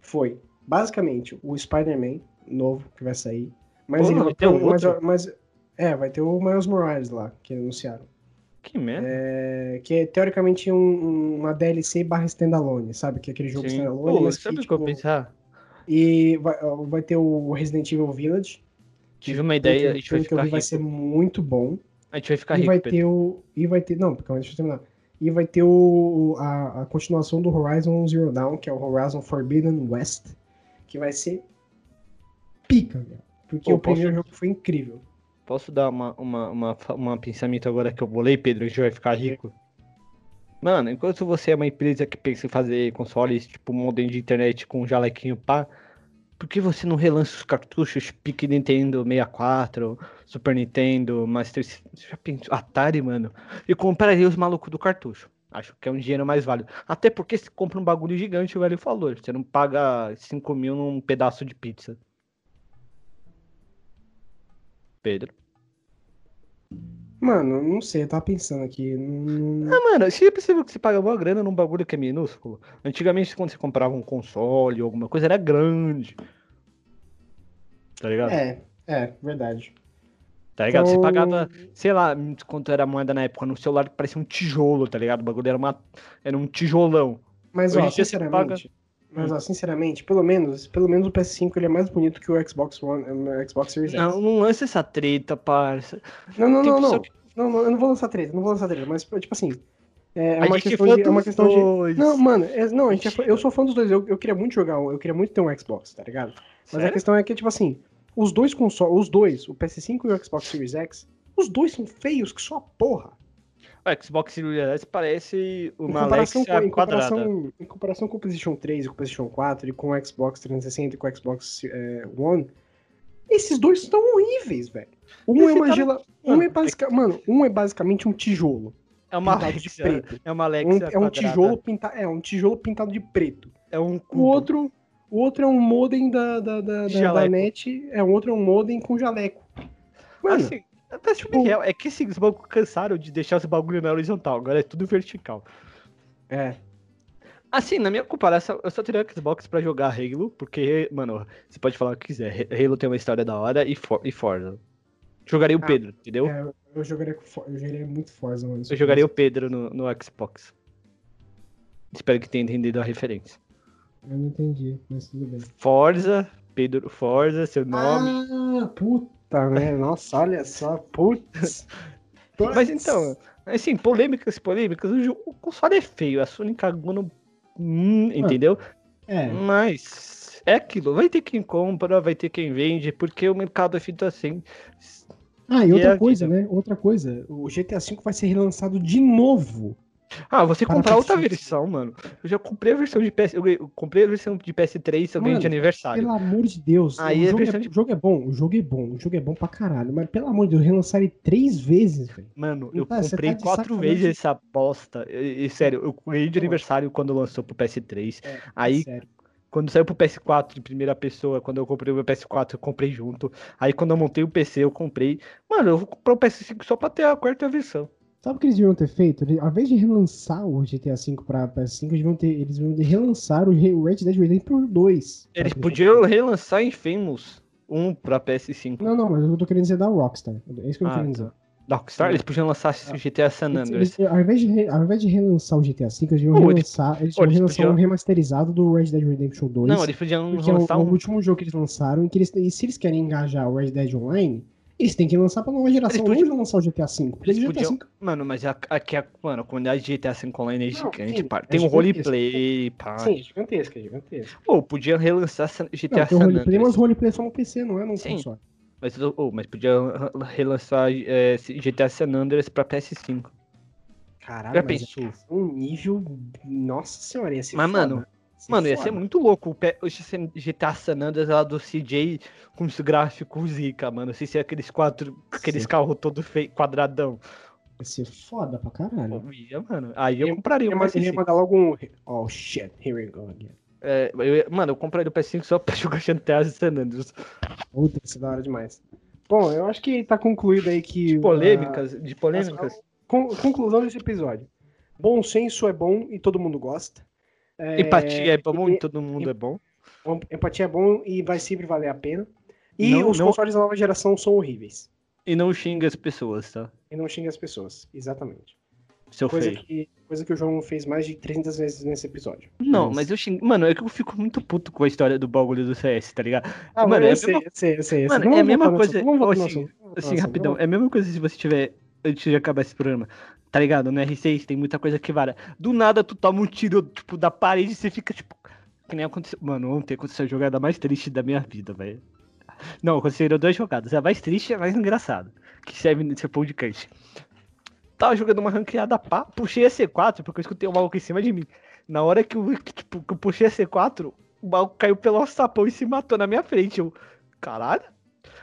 foi, basicamente, o Spider-Man novo que vai sair. Mas, Pô, ele, vai ter um mas, mas- é, vai ter o Miles Morales lá, que anunciaram. Que merda. É, que é teoricamente um- um- uma DLC barra standalone, sabe? Que é aquele jogo Sim. standalone, Pô, mas sabe o que eu tipo, pensar? E vai, vai ter o Resident Evil Village. Tive uma ideia, a gente vai ficar vi, vai rico. ser muito bom. A gente vai ficar e rico, vai Pedro. ter o. E vai ter. Não, calma, deixa eu terminar. E vai ter o, a, a continuação do Horizon Zero Dawn, que é o Horizon Forbidden West. Que vai ser pica, velho. Porque Pô, o primeiro posso- jogo foi incrível. Posso dar uma, uma, uma, uma pensamento agora que eu bolei, Pedro? A gente vai ficar rico. Mano, enquanto você é uma empresa que pensa em fazer consoles tipo modem de internet com jalequinho pá, por que você não relança os cartuchos pique Nintendo 64, Super Nintendo, Master System? Atari, mano? E compraria os malucos do cartucho. Acho que é um dinheiro mais válido. Até porque você compra um bagulho gigante, o velho falou. Você não paga 5 mil num pedaço de pizza. Pedro. Mano, não sei, eu tava pensando aqui. não- Ah, mano, você percebeu que você paga uma grana num bagulho que é minúsculo? Antigamente, quando você comprava um console ou alguma coisa, era grande. Tá ligado? É, é, verdade. Tá ligado? Você Então- pagava, sei lá, quanto era a moeda na época, no celular que parecia um tijolo, tá ligado? O bagulho era, uma, era um tijolão. Mas, Hoje ó, você sinceramente. Mas, ó, sinceramente, pelo menos, pelo menos o PS5 ele é mais bonito que o Xbox One, o Xbox Series X. Não, não lança essa treta, parça. Não, não, não, não. que- Não, não, eu não vou lançar treta, não vou lançar treta, mas, tipo assim, é, é A uma questão de, é uma questão de... Não, mano, é- não, a gente é eu sou fã dos dois, eu, eu queria muito jogar, um- eu queria muito ter um Xbox, tá ligado? Mas a Sério? questão é que, tipo assim, os dois consoles, os dois, o PS5 e o Xbox Series X, os dois são feios que só a porra. O Xbox Series S parece Em uma comparação, Alexia com, em, quadrada. comparação, em comparação com o PlayStation 3 e com o PlayStation 4 e com o Xbox 360 e com o Xbox é, One, esses dois estão horríveis, velho. Um é uma tá- gela... Um Mano, é, basica... Mano, um é basicamente um tijolo. É uma pintado de preto. é uma Um- Alexia é um quadrada. tijolo pintado. É, um tijolo pintado de preto. É um O outro, o outro é um modem da, da, da, da, da net. É, o outro é um modem com jaleco. Mano, Assim, até tipo, tipo- real, é que assim, os bagulho cansaram de deixar os bagulho na horizontal, agora é tudo vertical. é. Assim, na minha comparação, eu só teria o Xbox pra jogar Halo, porque, mano, você pode falar o que quiser. Halo tem uma história da hora e, For e Forza. Jogaria o Ah, Pedro, entendeu? é, eu, jogaria, eu jogaria muito Forza, mano. Eu jogaria o Pedro no, no Xbox. Espero que tenha entendido a referência. Eu não entendi, mas tudo bem. Forza, Pedro Forza, seu nome. Ah, puta merda. Nossa, olha só. Putz. Mas então, assim, polêmicas, polêmicas, o, jogo, o console é feio, a Sony cagou no. Hum, entendeu? É. Mas é aquilo, vai ter quem compra, vai ter quem vende, porque o mercado é feito assim. Ah, e outra a coisa, vida? né? Outra coisa. O GTA V vai ser relançado de novo. Ah, você Para comprar outra PS5. versão, mano. Eu já comprei a versão de PS. Eu comprei a versão de PS3, eu ganhei de aniversário. Pelo amor de Deus. Aí o, é jogo é, de- o jogo é bom, o jogo é bom, o jogo é bom pra caralho. Mas pelo amor de Deus, relançar ele três vezes, velho. Mano, eu tá, comprei tá quatro vezes essa bosta. E, e, sério, eu ganhei de aniversário quando lançou pro PS3. É, Aí, sério. Quando saiu pro PS4 de primeira pessoa, quando eu comprei o meu PS4, eu comprei junto. Aí quando eu montei o PC, eu comprei. Mano, eu vou comprar o PS5 só pra ter a quarta versão. Sabe o que eles deviam ter feito? Ao invés de relançar o GTA V pra PS5, eles deviam ter, eles deviam relançar o Re- o Red Dead Redemption 2. pra Eles podiam relançar Infamous 1 pra PS5. Não, não, mas eu tô querendo dizer da Rockstar. É isso que eu tô Ah, querendo dizer. Da Rockstar, eles podiam lançar GTA San Andreas. eles- ao, invés de, ao invés de relançar o GTA V, eles deviam relançar, eles deviam eles relançar podiam- um remasterizado do Red Dead Redemption 2. Não, eles podiam porque é o, lançar é o um. último jogo que eles lançaram que eles, e se eles querem engajar o Red Dead Online, eles têm que lançar pra nova geração, Eles podiam- não lançar o GTA V. Eles GTA podiam. V Mano, mas a- aqui a, mano, a comunidade de GTA V Online é Não, gigante, sim, pá. é Tem um gigantesca. roleplay, pá. Sim, é gigantesca, é gigantesca. Pô, podia relançar GTA Não, tem San roleplay, mas roleplay é só no PC, não é no Sim. console. Mas, oh, mas podia relançar é, GTA San Andreas pra PS5. Caralho, mas pensou? é um nível. Nossa senhora, ia ser Mas, foda. mano, Mano, ia ser muito louco o P- o GTA San Andreas lá do CJ com os gráficos zica, mano. Se ser aqueles quatro, aqueles carros todo feio, quadradão. Ia ser foda pra caralho. Pô, ia, mano. Aí eu Ele- compraria Ele o ia, ele ia PS5. mandar logo um. Oh shit, here we go again. É, eu mano, eu compraria o PS5 só pra jogar GTA San Andreas. Puta, isso é da hora demais. Bom, eu acho que tá concluído aí que. De polêmicas, de ah, polêmicas. con- conclusão desse episódio. Bom senso é bom e todo mundo gosta. É, Empatia é bom e- e todo mundo é bom. Empatia é bom e vai sempre valer a pena. E Não- os não- consoles da nova geração são horríveis. E não xinga as pessoas, tá? E não xinga as pessoas. Exatamente. Seu Coisa feio. que, coisa que o João fez mais de 300 vezes nesse episódio. Não, Mas- mas eu xingo. Mano, é que eu fico muito puto com a história do bagulho do CS, tá ligado? Ah, Mano, é eu a sei, mesma- eu sei, eu sei. Mano, é a mesma coisa- assim, Assim, rapidão, é a mesma coisa se você tiver. Antes de acabar esse programa, tá ligado? No R6 tem muita coisa que vara. Do nada tu toma um tiro, tipo, da parede e você fica, tipo. Que nem aconteceu. Mano, ontem aconteceu a jogada mais triste da minha vida, velho. Não, aconteceram duas jogadas. A mais triste e a mais engraçada. Que serve nesse podcast. Tava jogando uma ranqueada pá, puxei a C4, porque eu escutei o maluco em cima de mim. Na hora que eu, que, tipo, que eu puxei a C4, o maluco caiu pelo sapão e se matou na minha frente. Eu, caralho.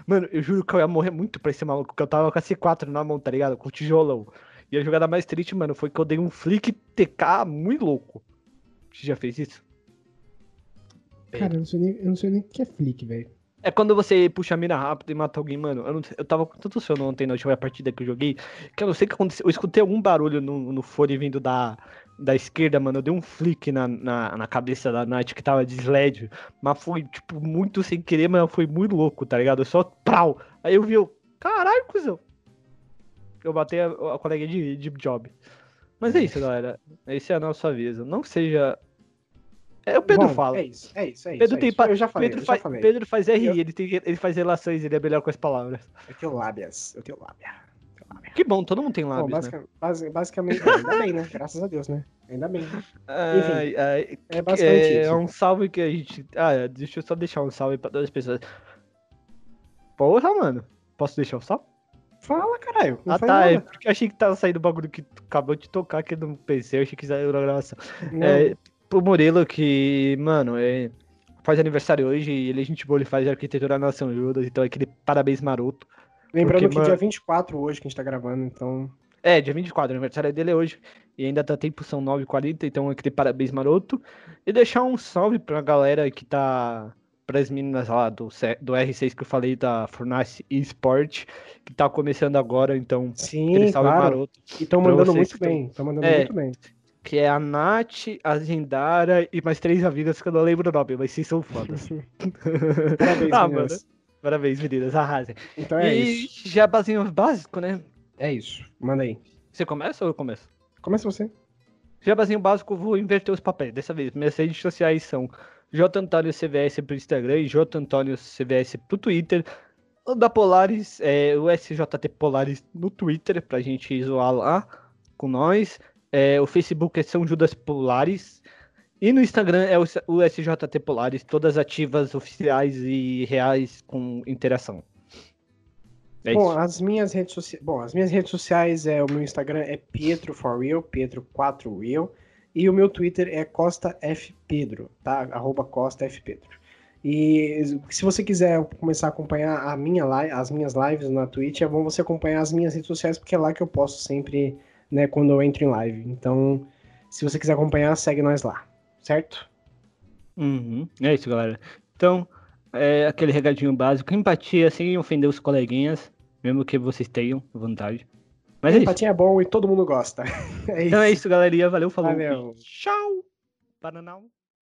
Mano, eu juro que eu ia morrer muito pra esse maluco, porque eu tava com a C4 na mão, tá ligado? Com o tijolão. E a jogada mais triste, mano, foi que eu dei um flick TK muito louco. Você já fez isso? Cara, eu não sei nem, eu não sei nem o que é flick, velho. É quando você puxa a mira rápido e mata alguém, mano. Eu, não, eu tava com tanto sono ontem na última partida que eu joguei, que eu não sei o que aconteceu. Eu escutei algum barulho no, no fone vindo da, da esquerda, mano. Eu dei um flick na, na, na cabeça da Night que tava de sled. Mas foi, tipo, muito sem querer, mas foi muito louco, tá ligado? Eu só prau. Aí eu vi, eu, caralho, cuzão. Eu batei a, a colega de, de job. Mas é isso, galera. Esse é a nossa aviso. Não que seja. É o Pedro Bom, fala. É isso, é isso, é isso. Pedro é tem isso. pa- Eu já falei, Pedro, eu já faz, falei. Pedro faz RI, Eu- ele, tem, ele faz relações, ele é melhor com as palavras. Eu tenho lábias, eu tenho lábia. eu tenho lábia. Que bom, todo mundo tem Bom, lábios, né? basica- basi- basicamente, é, ainda bem, né? Graças a Deus, né? Ainda bem. Ai, ai, É basicamente é, isso. um salve que a gente. Ah, deixa eu só deixar um salve pra todas as pessoas. Porra, mano. Posso deixar um salve? Fala, caralho. Não ah, tá. É porque eu achei que tava saindo o bagulho que acabou de tocar aqui no PC. Eu achei que saiu na gravação. Não, É, pro Murilo, que, mano, é, faz aniversário hoje e ele é gente boa, ele faz arquitetura na São Judas, então aquele parabéns maroto. Lembrando porque, que mano- dia 24 hoje que a gente tá gravando, então. É, dia 24, o aniversário dele é hoje. E ainda tá tempo, são 9h40, então aquele parabéns maroto. E deixar um salve pra galera que tá. Pras meninas lá do, do R6 que eu falei da Furnace eSport, que tá começando agora, então. Sim, claro. maroto. E estão mandando muito bem. Estão mandando É. muito bem. Que é a Nath, a Zendara e mais três amigas que eu não lembro o nome, mas vocês são fodas. Parabéns, Ah, meninas. Parabéns, meninas, arrasem. Então é e isso. jabazinho básico, né? É isso. Manda aí. Você começa ou eu começo? Começa você. Jabazinho básico, vou inverter os papéis. Dessa vez, minhas redes sociais são J Antônio CVS pro Instagram e J Antônio CVS pro Twitter. O da Polaris é o SJT Polaris no Twitter, pra gente zoar lá com nós. É, o Facebook é São Judas Polaris. E no Instagram é o SJT Polaris, todas ativas, oficiais e reais com interação. É Bom, as minhas redes sociais. Bom, as minhas redes sociais é o meu Instagram é Pietro for Real, Pietro 4 Real, e o meu Twitter é Costa F Pedro, tá? Arroba Costa F Pedro. E se você quiser começar a acompanhar a minha live, as minhas lives na Twitch, é bom você acompanhar as minhas redes sociais, porque é lá que eu posto sempre, né, quando eu entro em live. Então, se você quiser acompanhar, segue nós lá, certo? Uhum. É isso, galera. Então, é aquele regadinho básico. Empatia sem ofender os coleguinhas, mesmo que vocês tenham vontade. Mas Empatia é, é bom e todo mundo gosta. É então é isso, galerinha. Valeu, falou. Valeu. Tchau. Bananal.